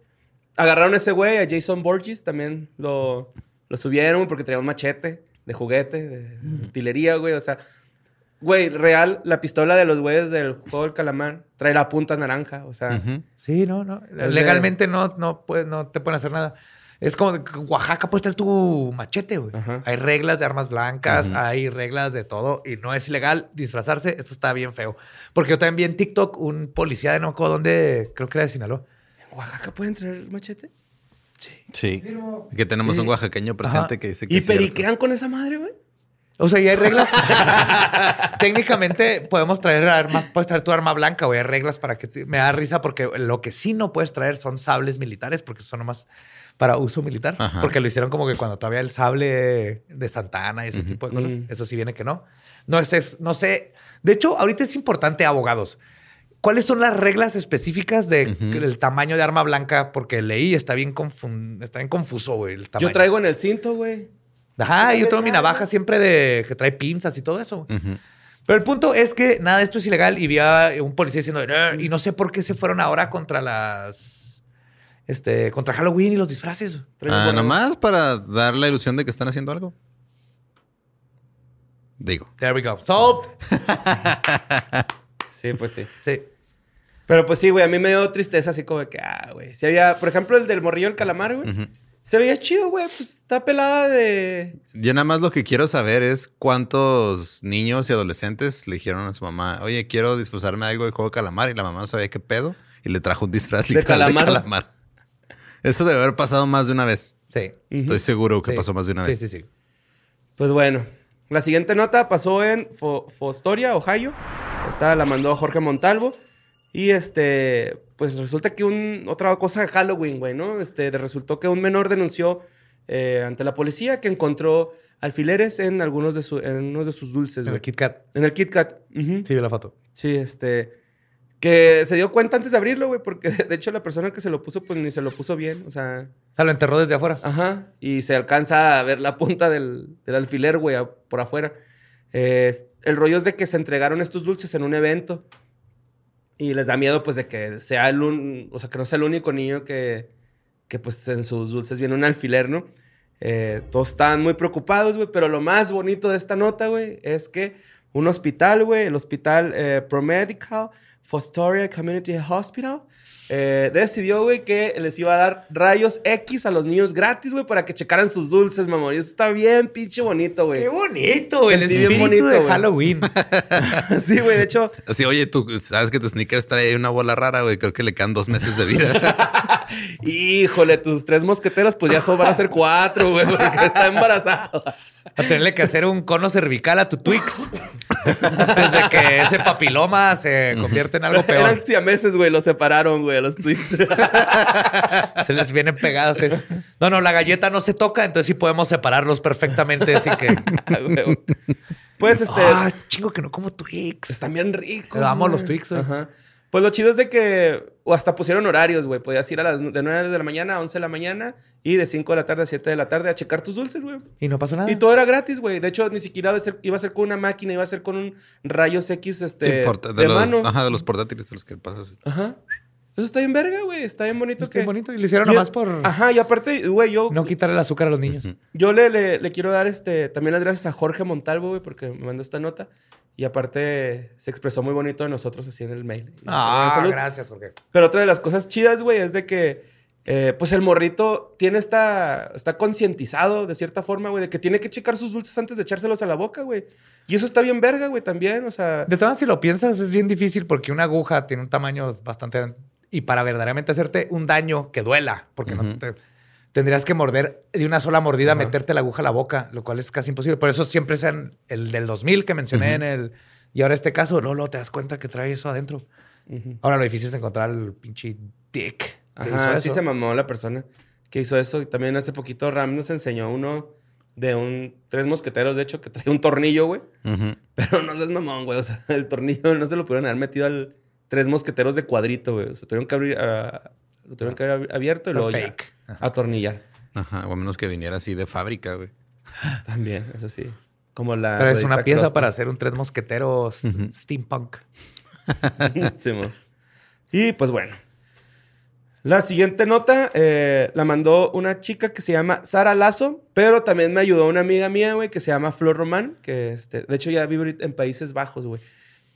agarraron a ese güey, a Jason Borges, también lo, lo subieron porque traía un machete de juguete, de utilería, güey. O sea, güey, real, la pistola de los güeyes del juego del calamar trae la punta naranja. O sea. Sí, no, no. de- Legalmente no, no, puede- no te pueden hacer nada. Es como que en Oaxaca puedes tener tu machete, güey. Ajá. Hay reglas de armas blancas, hay reglas de todo y no es ilegal disfrazarse. Esto está bien feo. Porque yo también vi en TikTok un policía de no me acuerdo dónde, creo que era de Sinaloa. ¿en Oaxaca pueden traer machete? Sí. Que tenemos un oaxaqueño presente Ajá. que dice que ¿Y periquean con esa madre, güey? O sea, y hay reglas. Técnicamente podemos traer armas, puedes traer tu arma blanca, güey. Hay reglas para que te- me da risa porque lo que sí no puedes traer son sables militares porque son nomás para uso militar. Ajá. Porque lo hicieron como que cuando todavía el sable de Santana y ese tipo de cosas. Mm. Eso sí viene que no. No, es- es, no sé. De hecho, ahorita es importante, abogados. ¿Cuáles son las reglas específicas del Ujú. tamaño de arma blanca? Porque leí, está bien, confun- está bien confuso, güey. el tamaño. Yo traigo en el cinto, güey. Ajá, yo tengo mi navaja siempre de que trae pinzas y todo eso. Pero el punto es que nada de esto es ilegal y vi a un policía diciendo, y no sé por qué se fueron ahora contra las, este, contra Halloween y los disfraces. Ah, nomás para dar la ilusión de que están haciendo algo. Digo. There we go. Solved. Sí, pues sí. Sí. Pero pues sí, güey, a mí me dio tristeza así como de que, ah, güey. Si había, por ejemplo, el del morrillo del calamar, güey. Ujú. Se veía chido, güey. Pues está pelada de. Yo nada más lo que quiero saber es cuántos niños y adolescentes le dijeron a su mamá, oye, quiero disfrazarme de algo del juego de calamar. Y la mamá no sabía qué pedo. Y le trajo un disfraz ¿De literal de calamar? calamar. Eso debe haber pasado más de una vez. Sí. Estoy seguro que Sí. pasó más de una Sí, vez. sí, sí. Pues bueno. La siguiente nota pasó en Fo- Fostoria, Ohio. Esta la mandó Jorge Montalvo. Y este, pues resulta que un, otra cosa de Halloween, güey, ¿no? Este, resultó que un menor denunció eh, ante la policía que encontró alfileres en algunos de, su- en unos de sus dulces, En güey. el Kit Kat. En el Kit Kat. Sí, vi la foto. Sí, este. Que se dio cuenta antes de abrirlo, güey, porque de hecho la persona que se lo puso, pues ni se lo puso bien. O sea, O sea, lo enterró desde afuera. ajá. Y se alcanza a ver la punta del, del alfiler, güey, por afuera. Eh, el rollo es de que se entregaron estos dulces en un evento. Y les da miedo, pues, de que sea el un, o sea, que no sea el único niño que, que pues, en sus dulces viene un alfiler, ¿no? Eh, todos estaban muy preocupados, güey, pero lo más bonito de esta nota, güey, es que un hospital, güey, el hospital eh, ProMedical Fostoria Community Hospital, eh, decidió, güey, que les iba a dar rayos X a los niños gratis, güey, para que checaran sus dulces, mamón. Y eso está bien pinche bonito, güey. Qué bonito, el Sentí bien espíritu bonito, de güey. Halloween. sí, güey, de hecho, Así, oye, tú sabes que tu sneakers trae una bola rara, güey. Creo que le quedan dos meses de vida. híjole, tus tres mosqueteros, pues ya son, van a ser cuatro, güey, porque está embarazado. A tenerle que hacer un cono cervical a tu Twix. Desde que ese papiloma se convierte en algo Eran peor. siameses, güey, los separaron, güey, a los tweets. Se les vienen pegados. eh. No, no, la galleta no se toca, entonces sí podemos separarlos perfectamente. Así que. Pues, este... Ah, chingo que no como Twix. Están bien ricos. Amo güey. los Twix, güey. Ajá. Pues lo chido es de que o hasta pusieron horarios, güey. Podías ir a las de 9 de la mañana a 11 de la mañana y de 5 de la tarde a 7 de la tarde a checar tus dulces, güey. Y no pasó nada. Y todo era gratis, güey. De hecho, ni siquiera iba a, ser, iba a ser con una máquina, iba a ser con un rayos X este, Sí, porta- de, de, los, mano. ajá, de los portátiles de los que pasas. Ajá. Eso está bien verga, güey. Está bien bonito Está que... bien bonito. Y lo hicieron Yo- nomás por Ajá, y aparte, güey, yo... no quitarle el azúcar a los niños. Yo le, le, le quiero dar este, también las gracias a Jorge Montalvo, güey, porque me mandó esta nota. Y aparte se expresó muy bonito de nosotros así en el mail. Ah, salud. gracias, Jorge. Pero otra de las cosas chidas, güey, es de que, eh, pues el morrito tiene esta, está concientizado de cierta forma, güey, de que tiene que checar sus dulces antes de echárselos a la boca, güey. Y eso está bien verga, güey, también, o sea... De todas, si lo piensas, es bien difícil porque una aguja tiene un tamaño bastante. Y para verdaderamente hacerte un daño que duela, porque no te- tendrías que morder de una sola mordida, Ajá. meterte la aguja a la boca, lo cual es casi imposible. Por eso siempre sean el del 2000 que mencioné en el. Y ahora este caso, Lolo, te das cuenta que trae eso adentro. Ahora lo difícil es encontrar el pinche dick. que hizo Ajá, sí eso. se mamó la persona que hizo eso. Y también hace poquito Ram nos enseñó uno de un... Tres mosqueteros, de hecho, que trae un tornillo, güey. Pero no seas mamón, güey. O sea, el tornillo no se lo pudieron haber metido al tres mosqueteros de cuadrito, güey. O sea, tuvieron que abrir... ah, lo tuvieron que haber abierto y luego ya fake. atornillar. Ajá, o a menos que viniera así de fábrica, güey. También, eso sí. Como la. Pero es una pieza Krusty. para hacer un tres mosqueteros steampunk. Simón. Y pues bueno. La siguiente nota eh, la mandó una chica que se llama Sara Lazo, pero también me ayudó una amiga mía, güey, que se llama Flor Román, que este, de hecho ya vive en Países Bajos, güey,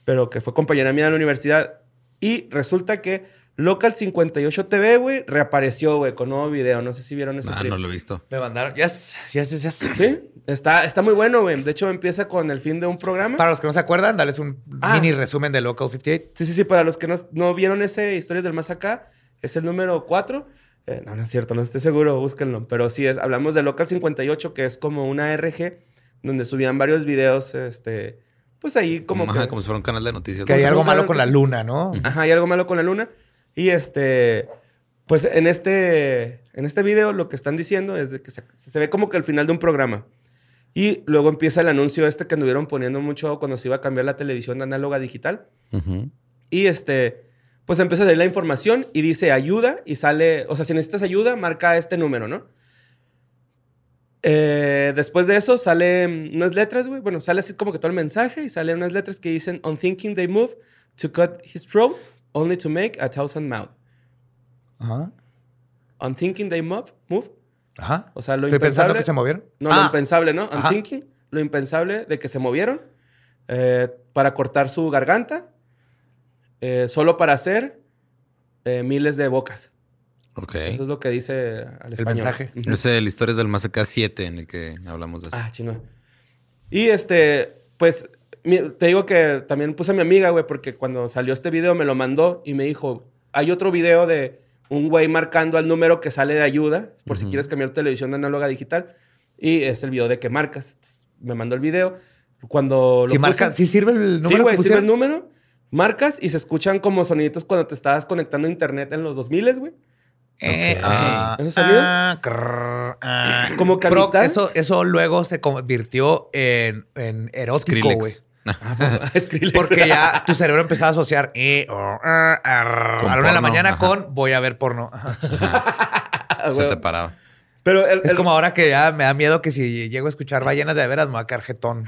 pero que fue compañera mía de la universidad. Y resulta que Local 58 TV, güey, reapareció, güey, con nuevo video. No sé si vieron ese Ah, no lo he visto. Me mandaron. Yes, yes, yes, yes. Sí, está, está muy bueno, güey. De hecho, empieza con el fin de un programa. Para los que no se acuerdan, darles un Ah. mini resumen de Local 58. Sí, sí, sí, para los que no, no vieron ese Historias del Más Acá, es el número 4. Eh, no, no es cierto, no estoy seguro, búsquenlo. Pero sí, es, hablamos de Local 58, que es como una RG, donde subían varios videos, este, pues ahí como Ajá, que... como si fuera un canal de noticias. Que hay algo malo lo con la sí. luna, ¿no? Ajá, hay algo malo con la luna. Y este, pues en este, en este video lo que están diciendo es de que se, se ve como que el final de un programa. Y luego empieza el anuncio este que anduvieron poniendo mucho cuando se iba a cambiar la televisión de análoga a digital. Y este, pues empieza a leer la información y dice ayuda y sale, o sea, si necesitas ayuda, marca este número, ¿no? Eh, después de eso salen unas letras, güey. Bueno, sale así como que todo el mensaje y salen unas letras que dicen On thinking they move to cut his throat, only to make a thousand mouth. Ajá. On thinking they move, move. Ajá. O sea, lo Estoy pensando impensable. que se movieron. No, lo Ah, impensable, ¿no? On Ajá. thinking, lo impensable de que se movieron eh, para cortar su garganta, eh, solo para hacer eh, miles de bocas. Ok. Eso es lo que dice al español. mensaje. Ujú. Es el Historias del Más Acá 7 en el que hablamos de eso. Ah, chingón. Y este, pues, te digo que también puse a mi amiga, güey, porque cuando salió este video me lo mandó y me dijo, hay otro video de un güey marcando al número que sale de ayuda, por si quieres cambiar tu televisión de análoga a digital. Y es el video de que marcas. Entonces, me mandó el video. Cuando Si lo marca, puse- si sirve el número Sí, güey, sirve el número, marcas y se escuchan como soniditos cuando te estabas conectando a internet en los 2000, güey. Eh, ah, ¿Esos sonidos? ah, crrr, ah. Como que Pero eso, eso luego se convirtió en, en erótico, Skrillex. güey. Skrillex. Porque ya tu cerebro empezaba a asociar eh, oh, ah, ah, a la una de la mañana ajá. con voy a ver porno. Ajá. Ah, Se te paraba. Pero el- Es el- como ahora que ya me da miedo que si llego a escuchar ballenas de veras me va a caer jetón.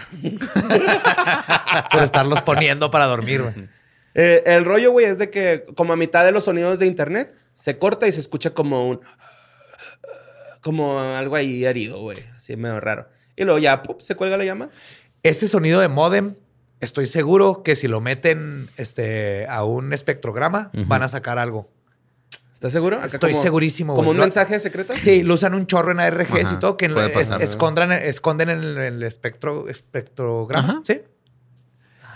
Por estarlos poniendo para dormir, güey. Eh, el rollo, güey, es de que como a mitad de los sonidos de internet se corta y se escucha como un... Como algo ahí herido, güey. Así medio raro. Y luego ya, ¡pup! se cuelga la llama. Ese sonido de modem, estoy seguro que si lo meten este, a un espectrograma, van a sacar algo. ¿Estás seguro? Acá Estoy como- segurísimo, ¿Como güey. un Lo- mensaje secreto? Sí, lo usan un chorro en ARGs Ajá, y todo, que es- esconden en el, el espectro, espectrograma, Ajá. ¿sí?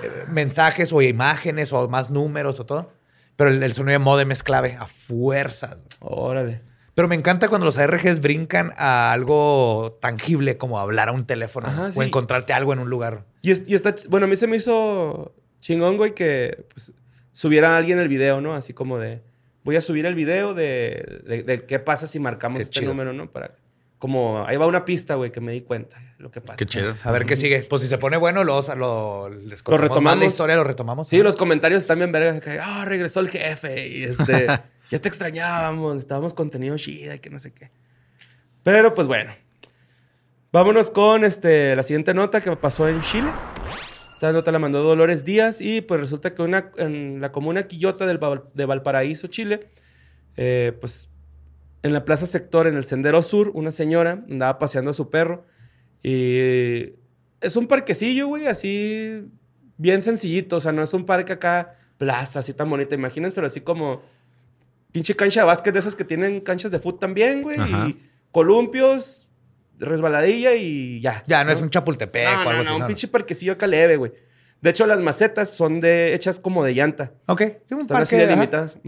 Eh, mensajes o imágenes o más números o todo. Pero el, el sonido de modem es clave, a fuerzas. Órale. Pero me encanta cuando los ARGs brincan a algo tangible como hablar a un teléfono Ajá, o sí. encontrarte algo en un lugar. Y, es- y está... Bueno, a mí se me hizo chingón, güey, que pues, subiera alguien el video, ¿no? Así como de... Voy a subir el video de, de, de qué pasa si marcamos Qué este chido. número, ¿no? Para... Como... Ahí va una pista, güey, que me di cuenta de lo que pasa. Qué chido. A ver qué sigue. Pues si se pone bueno, lo, lo, les más retomamos. la historia, lo retomamos. Sí, los comentarios están bien vergas. que, Ah, regresó el jefe. Y este, ya te extrañábamos. Estábamos contenido chida y que no sé qué. Pero pues bueno. Vámonos con este, la siguiente nota que pasó en Chile. Esta nota la mandó Dolores Díaz y pues resulta que una, en la comuna Quillota del de Valparaíso, Chile, eh, pues en la plaza sector, en el Sendero Sur, una señora andaba paseando a su perro y es un parquecillo, güey, así bien sencillito, o sea, no es un parque acá, plaza, así tan bonita, imagínenselo así como pinche cancha de básquet de esas que tienen canchas de fútbol también, güey, Ajá. y columpios, resbaladilla y ya. Ya, no, es un Chapultepec No, o algo no, así. no, un pinche parquecillo acá leve, güey. De hecho, las macetas son de, hechas como de llanta. Ok. Sí, un Están así parque, delimitadas.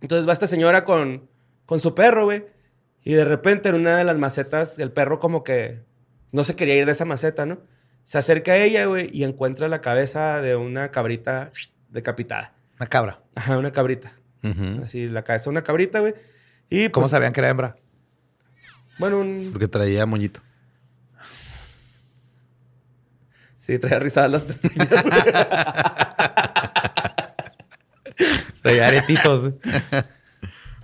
Entonces va esta señora con, con su perro, güey. Y de repente en una de las macetas, el perro como que no se quería ir de esa maceta, ¿no? Se acerca a ella, güey, y encuentra la cabeza de una cabrita decapitada. Una cabra. Ajá, una cabrita. Así, la cabeza de una cabrita, güey. Y ¿Cómo pues, sabían que era hembra? Bueno, un... Porque traía moñito. Sí, traía rizadas las pestañas. Traía aretitos.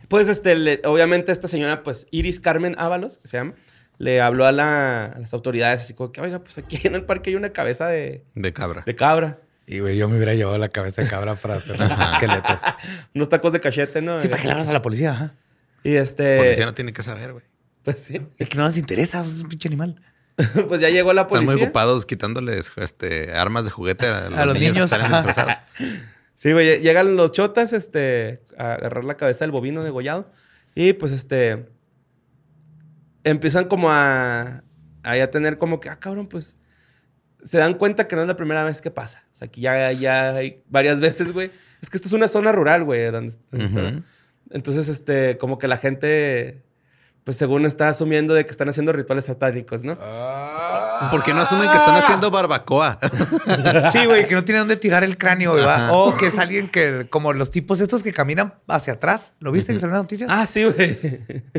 Pues, este, le- obviamente esta señora, pues, Iris Carmen Ábalos, que se llama, le habló a, la- a las autoridades así como que, oiga, pues aquí en el parque hay una cabeza de, De cabra. de cabra. Y, güey, yo me hubiera llevado la cabeza de cabra para hacer un esqueleto. Unos tacos de cachete, ¿no? Sí, para que le hablas a la policía, ajá. Y este... Policía no tiene que saber, güey. Pues sí. Es que no nos interesa, pues, es un pinche animal. pues ya llegó la Están policía. muy ocupados quitándoles este, armas de juguete a los, A los niños, niños, que salen disfrazados. Sí, güey, llegan los chotas, este, a agarrar la cabeza del bovino degollado. Y pues, este, empiezan como a, a ya tener como que, ah, cabrón, pues, se dan cuenta que no es la primera vez que pasa. O sea, que ya, ya hay varias veces, güey. Es que esto es una zona rural, güey, donde, donde está- Ujú. Entonces, este, como que la gente, pues, según está asumiendo de que están haciendo rituales satánicos, ¿no? ¿Por qué no asumen que están haciendo barbacoa? Sí, güey, que no tiene dónde tirar el cráneo, güey. O que es alguien que, como los tipos estos que caminan hacia atrás. ¿Lo viste que salió en las noticias? Ah, sí, güey.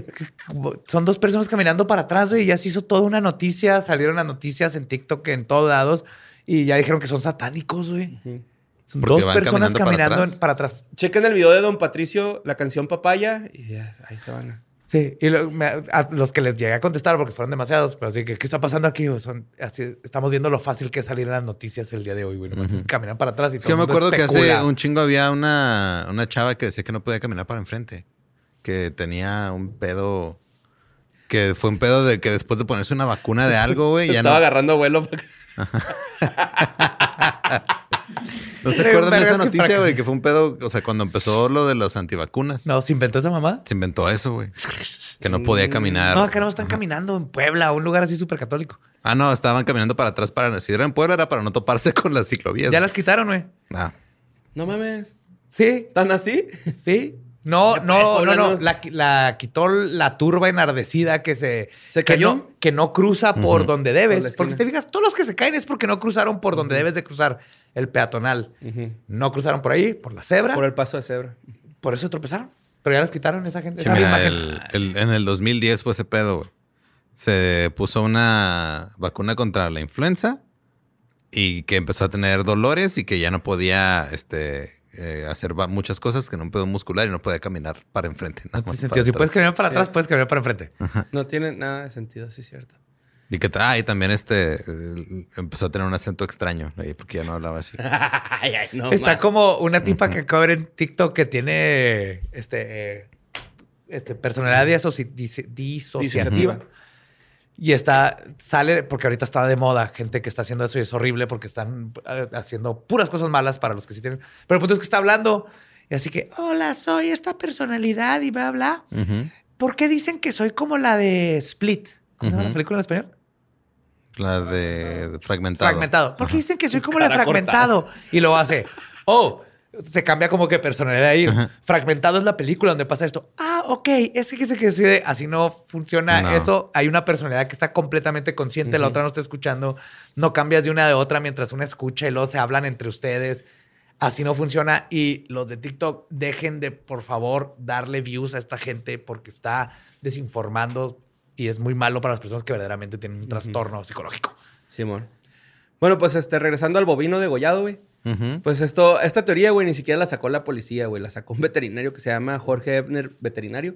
Son dos personas caminando para atrás, güey. y Ya se hizo toda una noticia. Salieron las noticias en TikTok, en todos lados. Y ya dijeron que son satánicos, güey. Son Porque dos personas caminando para atrás. en- para atrás. Chequen el video de Don Patricio, la canción Papaya, y ya, ahí se van. Sí, y lo- me- a los que les llegué a contestar, porque fueron demasiados, pero así que, ¿qué está pasando aquí? O Son, así, estamos viendo lo fácil que es salir en las noticias el día de hoy, güey. Nomás Caminan para atrás y Es todo que el yo me acuerdo que hace un chingo había una, una chava que decía que no podía caminar para enfrente. Que tenía un pedo. Que fue un pedo de que después de ponerse una vacuna de algo, güey, ya Estaba no. agarrando vuelo. ¿No se acuerdan de esa noticia, güey? Que fue un pedo, o sea, cuando empezó lo de los antivacunas. No, ¿se inventó esa mamá? Se inventó eso, güey. Que no podía caminar. No, acá no están caminando en Puebla, un lugar así súper católico. Ah, no, estaban caminando para atrás para. Si era en Puebla, era para no toparse con las ciclovías. Ya las quitaron, güey. Ah, No mames. Sí, ¿Tan así? sí. No, no, no, no. La, qui- la quitó la turba enardecida que se... ¿Se que cayó? no- Que no cruza por donde Por debes. Porque si te fijas, todos los que se caen es porque no cruzaron por donde debes de cruzar el peatonal. No cruzaron por ahí, por la cebra. Por Por, el paso de cebra. eso tropezaron. Pero ya las quitaron esa gente. sí, esa misma mira, gente. el- el- en el 2010 fue ese pedo, güey. Se puso una vacuna contra la influenza y que empezó a tener dolores y que ya no podía este, eh, hacer muchas cosas, que no un pedo muscular y no podía caminar para enfrente. nada No tiene más para Si puedes caminar para Sí. atrás, puedes caminar para enfrente. No tiene nada de sentido, sí es cierto. Y que ah, y también este eh, empezó a tener un acento extraño, eh, porque ya no hablaba así. ay, ay, no. Está como una tipa que acabo de ver en TikTok que tiene este, eh, este, personalidad disoci- dis- disociativa. Disociativa. Y está, sale, porque ahorita está de moda gente que está haciendo eso y es horrible porque están eh, haciendo puras cosas malas para los que sí tienen. Pero el punto es que está hablando y así que, hola, soy esta personalidad y bla, bla. Ujú. ¿Por qué dicen que soy como la de Split? ¿Cómo se llama la película en español? La de fragmentado. Fragmentado. ¿Por qué dicen que soy como la Cara fragmentado? Y lo hace. Oh, se cambia como que personalidad ahí. Fragmentado es la película donde pasa esto. Ah, ok. Es que se que decide. Así no funciona No. eso. Hay una personalidad que está completamente consciente, la otra no está escuchando. No cambias de una de otra mientras una escucha y luego se hablan entre ustedes. Así no funciona. Y los de TikTok, dejen de, por favor, darle views a esta gente porque está desinformando y es muy malo para las personas que verdaderamente tienen un trastorno psicológico. Simón. Bueno, pues este, regresando al bovino degollado, güey. Pues esto, esta teoría, güey, ni siquiera la sacó la policía, güey. La sacó un veterinario que se llama Jorge Ebner, veterinario.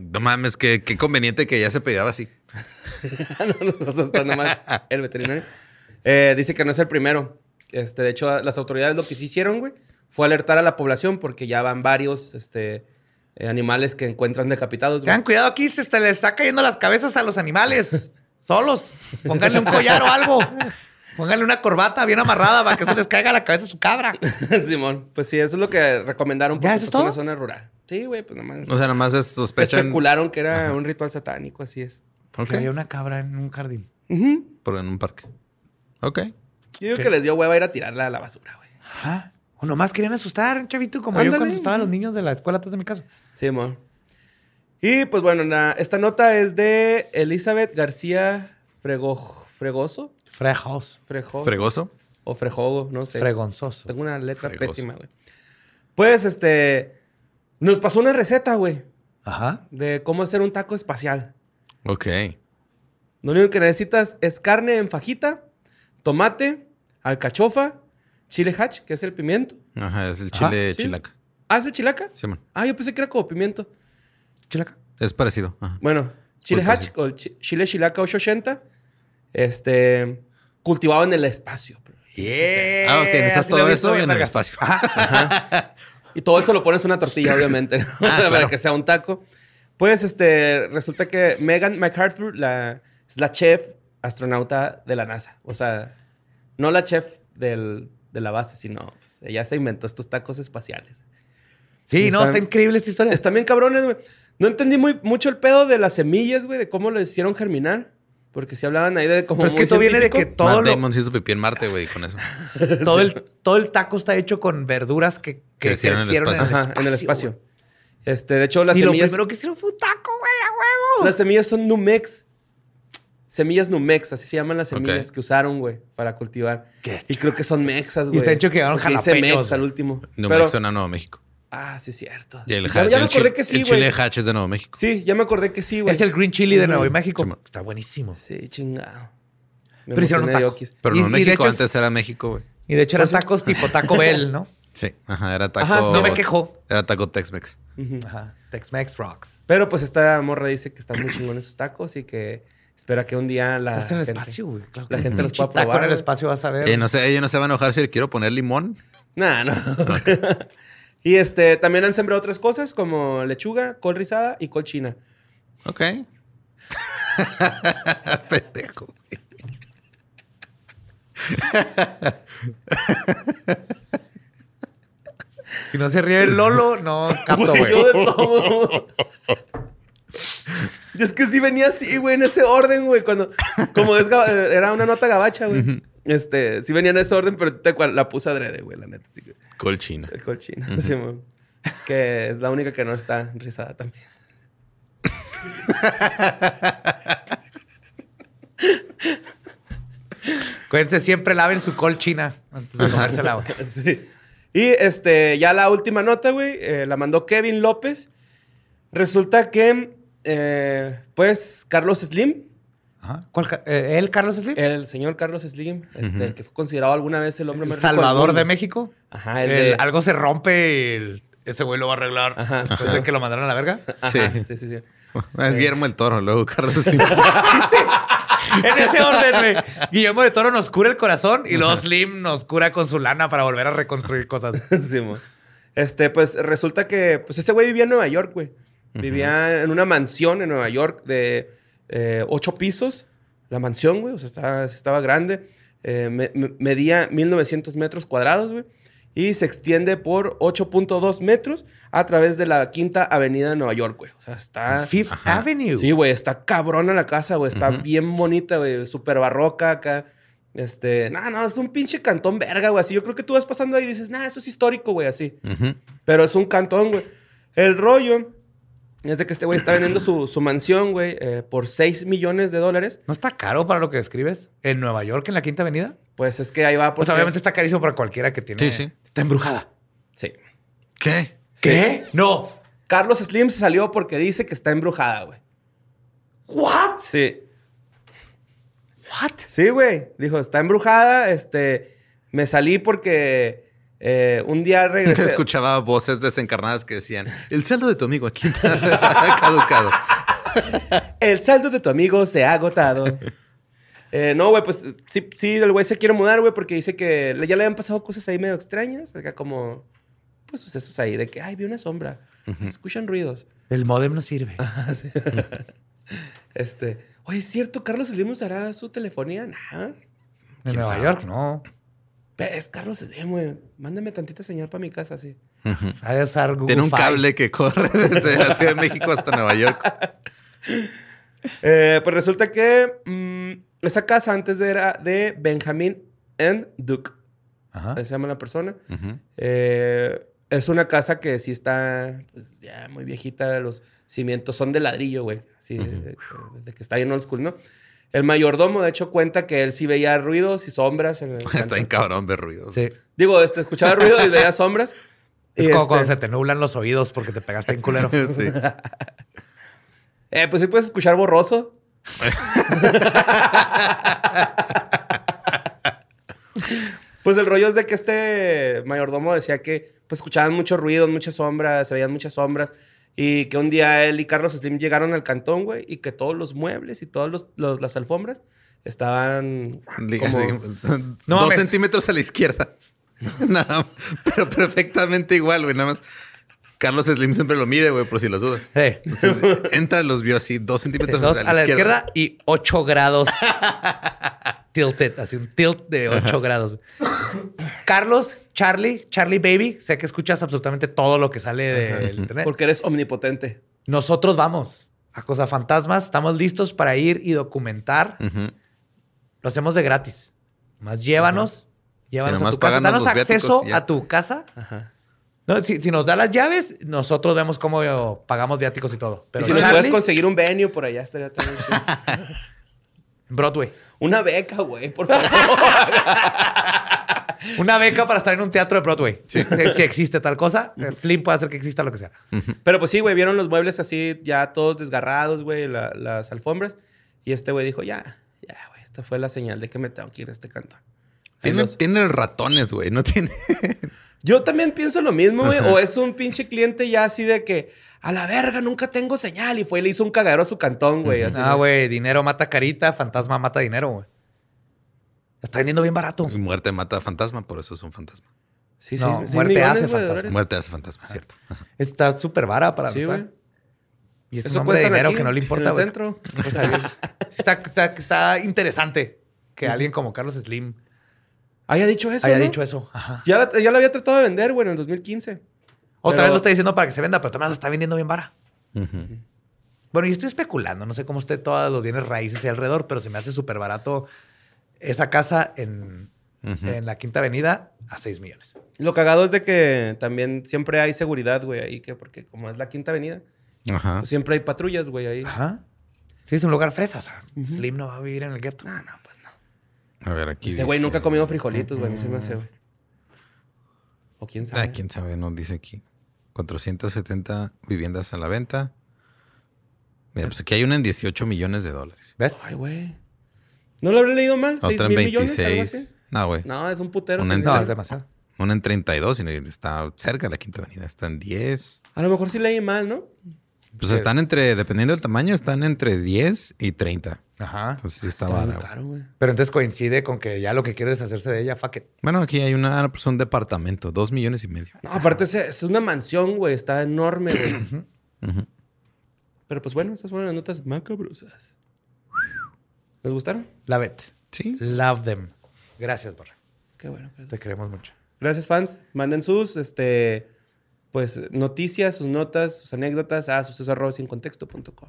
No mames, qué, qué conveniente que ya se peleaba así. no, no, no, está nomás el veterinario. Eh, dice que no es el primero. Este, de hecho, las autoridades lo que sí hicieron, güey, fue alertar a la población porque ya van varios este, eh, animales que encuentran decapitados. Tengan cuidado aquí, se te le está cayendo las cabezas a los animales. Solos. Pónganle un collar o algo. Pónganle una corbata bien amarrada para que se les caiga la cabeza a su cabra. Simón, pues sí, eso es lo que recomendaron porque ¿Ya eso pues, es todo? una zona rural. Sí, güey, pues nomás. O sea, nada más es sospechan especularon que era un ritual satánico, así es. Ok. Que había una cabra en un jardín. Ujú. por en un parque. Ok. Yo digo ¿Qué? que les dio hueva ir a tirarla a la basura, güey. Ajá. O nomás querían asustar, un chavito como yo cuando estaban los niños de la escuela atrás de mi casa. Simón. Y pues bueno, na- esta nota es de Elizabeth García Frego, Fregoso. Frejos. Frejoso. Fregoso. O Frejogo, no sé. Fregonzoso. Tengo una letra Fregoso. pésima, güey. Pues, este... Nos pasó una receta, güey, Ajá. de cómo hacer un taco espacial. Ok. Lo único que necesitas es carne en fajita, tomate, alcachofa, chile hatch, que es el pimiento. Ajá, es el Ajá, chile sí. chilaca. ¿Ah, es el chilaca? Sí, man. Ah, yo pensé que era como pimiento. Chilaca. Es parecido. Ajá. Bueno, Chile Pulpo, Hatch, sí. o chi- Chile Chilaca 880. Este, cultivado en el espacio. Yeah. Ah, ok, necesitas todo eso en el espacio. Y todo eso lo pones en una tortilla, obviamente, ¿no? para Ah, claro. que sea un taco. Pues, este, resulta que Megan MacArthur la, es la chef astronauta de la NASA. O sea, no la chef del- de la base, sino pues, ella se inventó estos tacos espaciales. Sí, no, Están- está increíble esta historia. Están bien cabrones, güey. No entendí muy, mucho el pedo de las semillas, güey, de cómo lo hicieron germinar. Porque si hablaban ahí de como Pero es que esto viene de que todo Matt lo- Damon se hizo pipí en Marte, güey, con eso. todo, el, todo el taco está hecho con verduras que, que Crecieron crecieron, en el Ajá, espacio. en el espacio. Este, de hecho, las y lo semillas... primero que hicieron fue un taco, güey, a huevo. Las semillas son Numex. Semillas Numex, así se llaman las semillas que usaron, güey, para cultivar. Qué Y creo que son mexas, güey. está hecho que llevaron Porque dice jalapeños, mex al último. Nuevo Pero- Nuevo México. Ah, sí, cierto. Y el, ya, hatch- ya me el acordé que sí, el güey. chile hatch es de Nuevo México. Sí, ya me acordé que sí, güey. Es el green chili de Nuevo Ujú. México. Está buenísimo. Sí, chingado. Me Pero hicieron un taco. Pero Y- Nuevo y de México hecho es- antes era México, güey. Y de hecho eran tacos tipo Taco Bell, ¿no? Sí, ajá, era taco. Ajá, No me quejo. Era taco Tex-Mex. Ajá. Tex-Mex rocks. Pero pues esta morra dice que están muy chingones sus tacos y que espera que un día la Estás en el gente- espacio, güey. Claro la gente los pueda taco probar, en el espacio vas a ver. Eh, no sé, ella no se va a enojar si le quiero poner limón. Nah, no. y este, también han sembrado otras cosas como lechuga, col rizada y col china. Ok. Pendejo. güey. Si no se ríe el Lolo, no capto, Güey, yo de todo. Y es que sí venía así, güey, en ese orden, güey. Cuando, como es, era una nota gabacha, güey. Este, sí venía en ese orden, pero te la puse adrede, güey, la neta. Sí, güey. Colchina. El cochino. sí, güey. que es la única que no está rizada también. Acuérdense, siempre laven su col china antes de comérsela, güey. Sí. Y este, ya la última nota, güey, eh, la mandó Kevin López. Resulta que, eh, pues, Carlos Slim, Ajá. ¿Cuál ca- eh, ¿Él, Carlos Slim? el señor Carlos Slim, este, que fue considerado alguna vez el hombre El más rico del Salvador de México. Ajá, el El- de- Algo se rompe y el- ese güey lo va a arreglar. Ajá. Después de que lo mandaron a la verga. Ajá, Sí. sí, sí, sí. Es Guillermo el Toro, luego Carlos Slim. en ese orden, güey. Guillermo de Toro nos cura el corazón y luego Slim nos cura con su lana para volver a reconstruir cosas. Sí, mo. Este, pues resulta que pues ese güey vivía en Nueva York, güey. Vivía en una mansión en Nueva York de eh, ocho pisos. La mansión, güey, o sea, estaba, estaba grande. Eh, me- me- medía 1900 metros cuadrados, güey. Y se extiende por 8.2 metros a través de la Quinta Avenida de Nueva York, güey. O sea, está... Fifth Avenue. Sí, güey, está cabrona la casa, güey. Está bien bonita, güey. Súper barroca acá. Este, no, no, es un pinche cantón verga, güey. Así yo creo que tú vas pasando ahí y dices, nah, eso es histórico, güey, así. Ujú. Pero es un cantón, güey. El rollo es de que este güey está vendiendo su, su mansión, güey, eh, por 6 millones de dólares. ¿No está caro para lo que describes? ¿En Nueva York, en la Quinta Avenida? Pues es que ahí va. Pues porque- obviamente está carísimo para cualquiera que tiene... Sí, sí. Está embrujada. Sí. ¿Qué? ¿Qué? No. Carlos Slim se salió porque dice que está embrujada, güey. ¿What? Sí. ¿What? Sí, güey. Dijo, está embrujada. Este, me salí porque eh, un día regresé. Escuchaba voces desencarnadas que decían, el saldo de tu amigo aquí está caducado. El saldo de tu amigo se ha agotado. Eh, no, güey, pues sí, sí, el güey se quiere mudar, güey, porque dice que le- ya le habían pasado cosas ahí medio extrañas. Acá como, pues sucesos ahí de que, ay, vi una sombra. Se escuchan ruidos. El modem no sirve. Este, oye, ¿es cierto? ¿Carlos Slim usará su telefonía? Nah. En Nueva sabe? York, no. Es Carlos Slim, güey. Mándame tantita señal para mi casa, sí. Ha de usar Google Tiene un Fi. cable que corre desde la Ciudad de México hasta Nueva York. Eh, pues resulta que mm, esa casa antes de era de Benjamin N. Duke. Ajá. Así se llama la persona. Eh, es una casa que sí está pues, ya muy viejita. Los cimientos son de ladrillo, güey. Así, de, de- de que está bien old school, ¿no? El mayordomo, de hecho, cuenta que él sí veía ruidos y sombras. En el Está en cabrón ver ruidos. Sí. Digo, este, escuchaba ruido y veía sombras. Es Y, como este, cuando se te nublan los oídos porque te pegaste en culero. Sí. eh, pues sí puedes escuchar borroso. pues el rollo es de que este mayordomo decía que pues escuchaban muchos ruidos, muchas sombras, se veían muchas sombras. Y que un día él y Carlos Slim llegaron al cantón, güey, y que todos los muebles y todas las alfombras estaban como... No dos mames. centímetros a la izquierda. Nada, pero perfectamente igual, güey. Nada más. Carlos Slim siempre lo mide, güey, por si las dudas. Sí. Entonces, entra, los vio así, dos centímetros Dos a la, izquierda. y 8 grados tilted, así un tilt de 8 grados. Carlos, Charlie, Charlie Baby, sé que escuchas absolutamente todo lo que sale del internet. Porque eres omnipotente. Nosotros vamos a Cosa Fantasmas, estamos listos para ir y documentar. Lo hacemos de gratis. Más llévanos, llévanos a tu casa. Danos viáticos acceso a tu casa. Ajá. No, si, si nos da las llaves, nosotros vemos cómo pagamos viáticos y todo. Pero y si nos Charlie, puedes conseguir un venue por allá, estaría también. Broadway. Una beca, güey, por favor. Una beca para estar en un teatro de Broadway. Si, si existe tal cosa, el Slim puede hacer que exista lo que sea. Pero pues sí, güey, vieron los muebles así ya todos desgarrados, güey, la- las alfombras. Y este güey dijo, ya, ya, güey, esta fue la señal de que me tengo que ir a este cantón. Tiene, los- tiene ratones, güey. No tiene. Yo también pienso lo mismo, güey. O es un pinche cliente ya así de que, a la verga, nunca tengo señal. Y fue y le hizo un cagadero a su cantón, güey. así, Ah, güey, dinero mata carita, fantasma mata dinero, güey. Está vendiendo bien barato. Y muerte mata a fantasma, por eso es un fantasma. Sí, No, sí, muerte millones, hace fantasma. Muerte hace fantasma, cierto. Está súper vara para Sí, güey. Y es Eso un hombre de dinero aquí, que no le importa, el güey. centro. Pues. Está, está, está interesante que alguien como Carlos Slim haya dicho eso, haya ¿no? dicho eso. Ajá. Ya la, ya la había tratado de vender, güey, en el 2015. Otra Pero- vez lo está diciendo para que se venda, pero también lo está vendiendo bien vara. Bueno, y estoy especulando, no sé cómo esté todos los bienes raíces ahí alrededor, pero se me hace súper barato esa casa en, en la Quinta Avenida a 6 millones. Lo cagado es de que también siempre hay seguridad, güey, ahí, que porque como es la Quinta Avenida, Ajá. pues siempre hay patrullas, güey, ahí. Ajá. Sí, es un lugar fresa. O sea, Slim no va a vivir en el gueto. No, no, pues no. A ver, aquí. Ese güey nunca ha comido frijolitos, güey, a mí se me hace, güey. O quién sabe. Ah, quién sabe, no dice aquí. 470 viviendas a la venta. Mira, pues aquí hay una en 18 millones de dólares. ¿Ves? Ay, güey. ¿No lo habré leído mal? ¿Seis Otra en mil millones, algo 26. así? No, güey. No, es un putero. Una en- No, es demasiado. Una en 32 y está cerca de la Quinta Avenida. Está en 10. A lo mejor sí leí mal, ¿no? Pues están entre, dependiendo del tamaño, están entre 10 y 30. Ajá. Entonces sí está Está barato. caro. Pero entonces coincide con que ya lo que quiere es hacerse de ella, fuck it. Bueno, aquí hay una, pues, un departamento, dos millones y medio. No, aparte es, es una mansión, güey. Está enorme, güey. Pero pues bueno, estas fueron las notas macabrosas. ¿Les gustaron? Love it. Sí. Love them. Gracias, Borra. Qué bueno. Te queremos mucho. Gracias, fans. Manden sus, este, pues, noticias, sus notas, sus anécdotas a sucesos.sincontexto.com.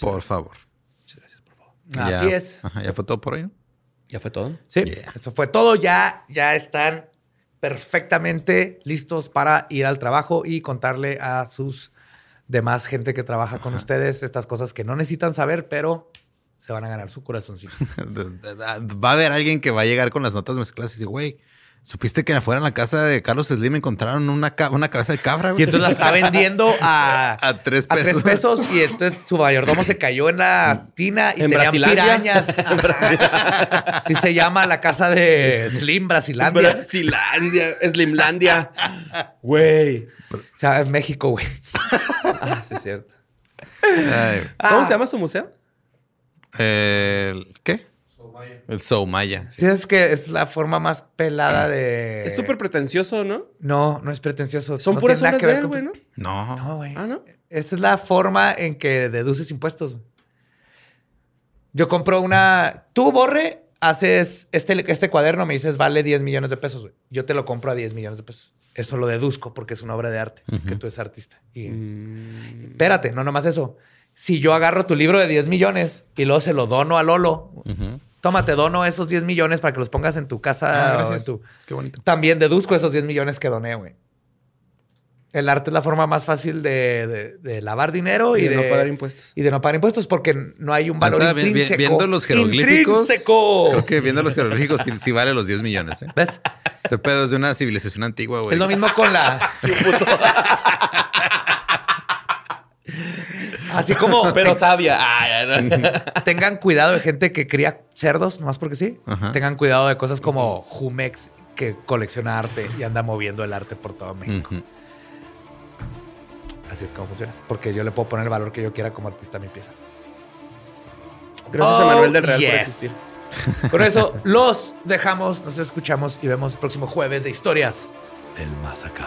Por favor. Muchas gracias, por favor. Así es. Ajá, ya fue todo por hoy, ¿no? ¿Ya fue todo? Sí, Yeah. eso fue todo. Ya, ya están perfectamente listos para ir al trabajo y contarle a sus demás gente que trabaja con ustedes estas cosas que no necesitan saber, pero se van a ganar su corazoncito. Va a haber alguien que va a llegar con las notas mezcladas y dice, güey, ¿supiste que afuera en la casa de Carlos Slim encontraron una, ca- una cabeza de cabra? Y güey? entonces la está vendiendo a, A tres a tres pesos. pesos y entonces su mayordomo se cayó en la tina y En tenían Brasilandia. pirañas. Así se llama la casa de Slim, Brasilandia. Brasilandia, Slimlandia. Güey. O sea, en México, güey. Ah, sí, es cierto. Ay, ¿Cómo Ah. se llama su museo? el- ¿Qué? El Soumaya. Sí, es que es la forma más pelada de. Es súper pretencioso, ¿no? No, no es pretencioso. Son No puras obras que de con- güey, ¿no? No. No, güey. Ah, ¿no? Esa es la forma en que deduces impuestos. Yo compro una. Tú, Borre, haces este, este cuaderno, me dices, vale 10 millones de pesos, güey. Yo te lo compro a 10 millones de pesos. Eso lo deduzco porque es una obra de arte, que tú eres artista. Y Mm. espérate, no nomás eso. Si yo agarro tu libro de 10 millones y luego se lo dono a Lolo, Ujú. Toma, te dono esos 10 millones para que los pongas en tu casa. Ah, o en tu- Qué bonito. También deduzco esos 10 millones que doné, güey. El arte es la forma más fácil de, de- de lavar dinero y, Y de no pagar impuestos. Y de no pagar impuestos porque no hay un valor vi- intrínseco. viendo los jeroglíficos. ¡Intrínseco! Creo que viendo los jeroglíficos sí, sí vale los 10 millones. ¿eh? ¿Ves? Este pedo es de una civilización antigua, güey. Es lo mismo con la... Así como... Pero sabia. No. tengan cuidado de gente que cría cerdos, nomás porque sí. Ajá. Tengan cuidado de cosas como Jumex, que colecciona arte y anda moviendo el arte por todo México. Así es como funciona. Porque yo le puedo poner el valor que yo quiera como artista a mi pieza. Gracias Oh, a Manuel del Real por yes. existir. Con eso los dejamos, nos escuchamos y vemos el próximo jueves de historias del más acá.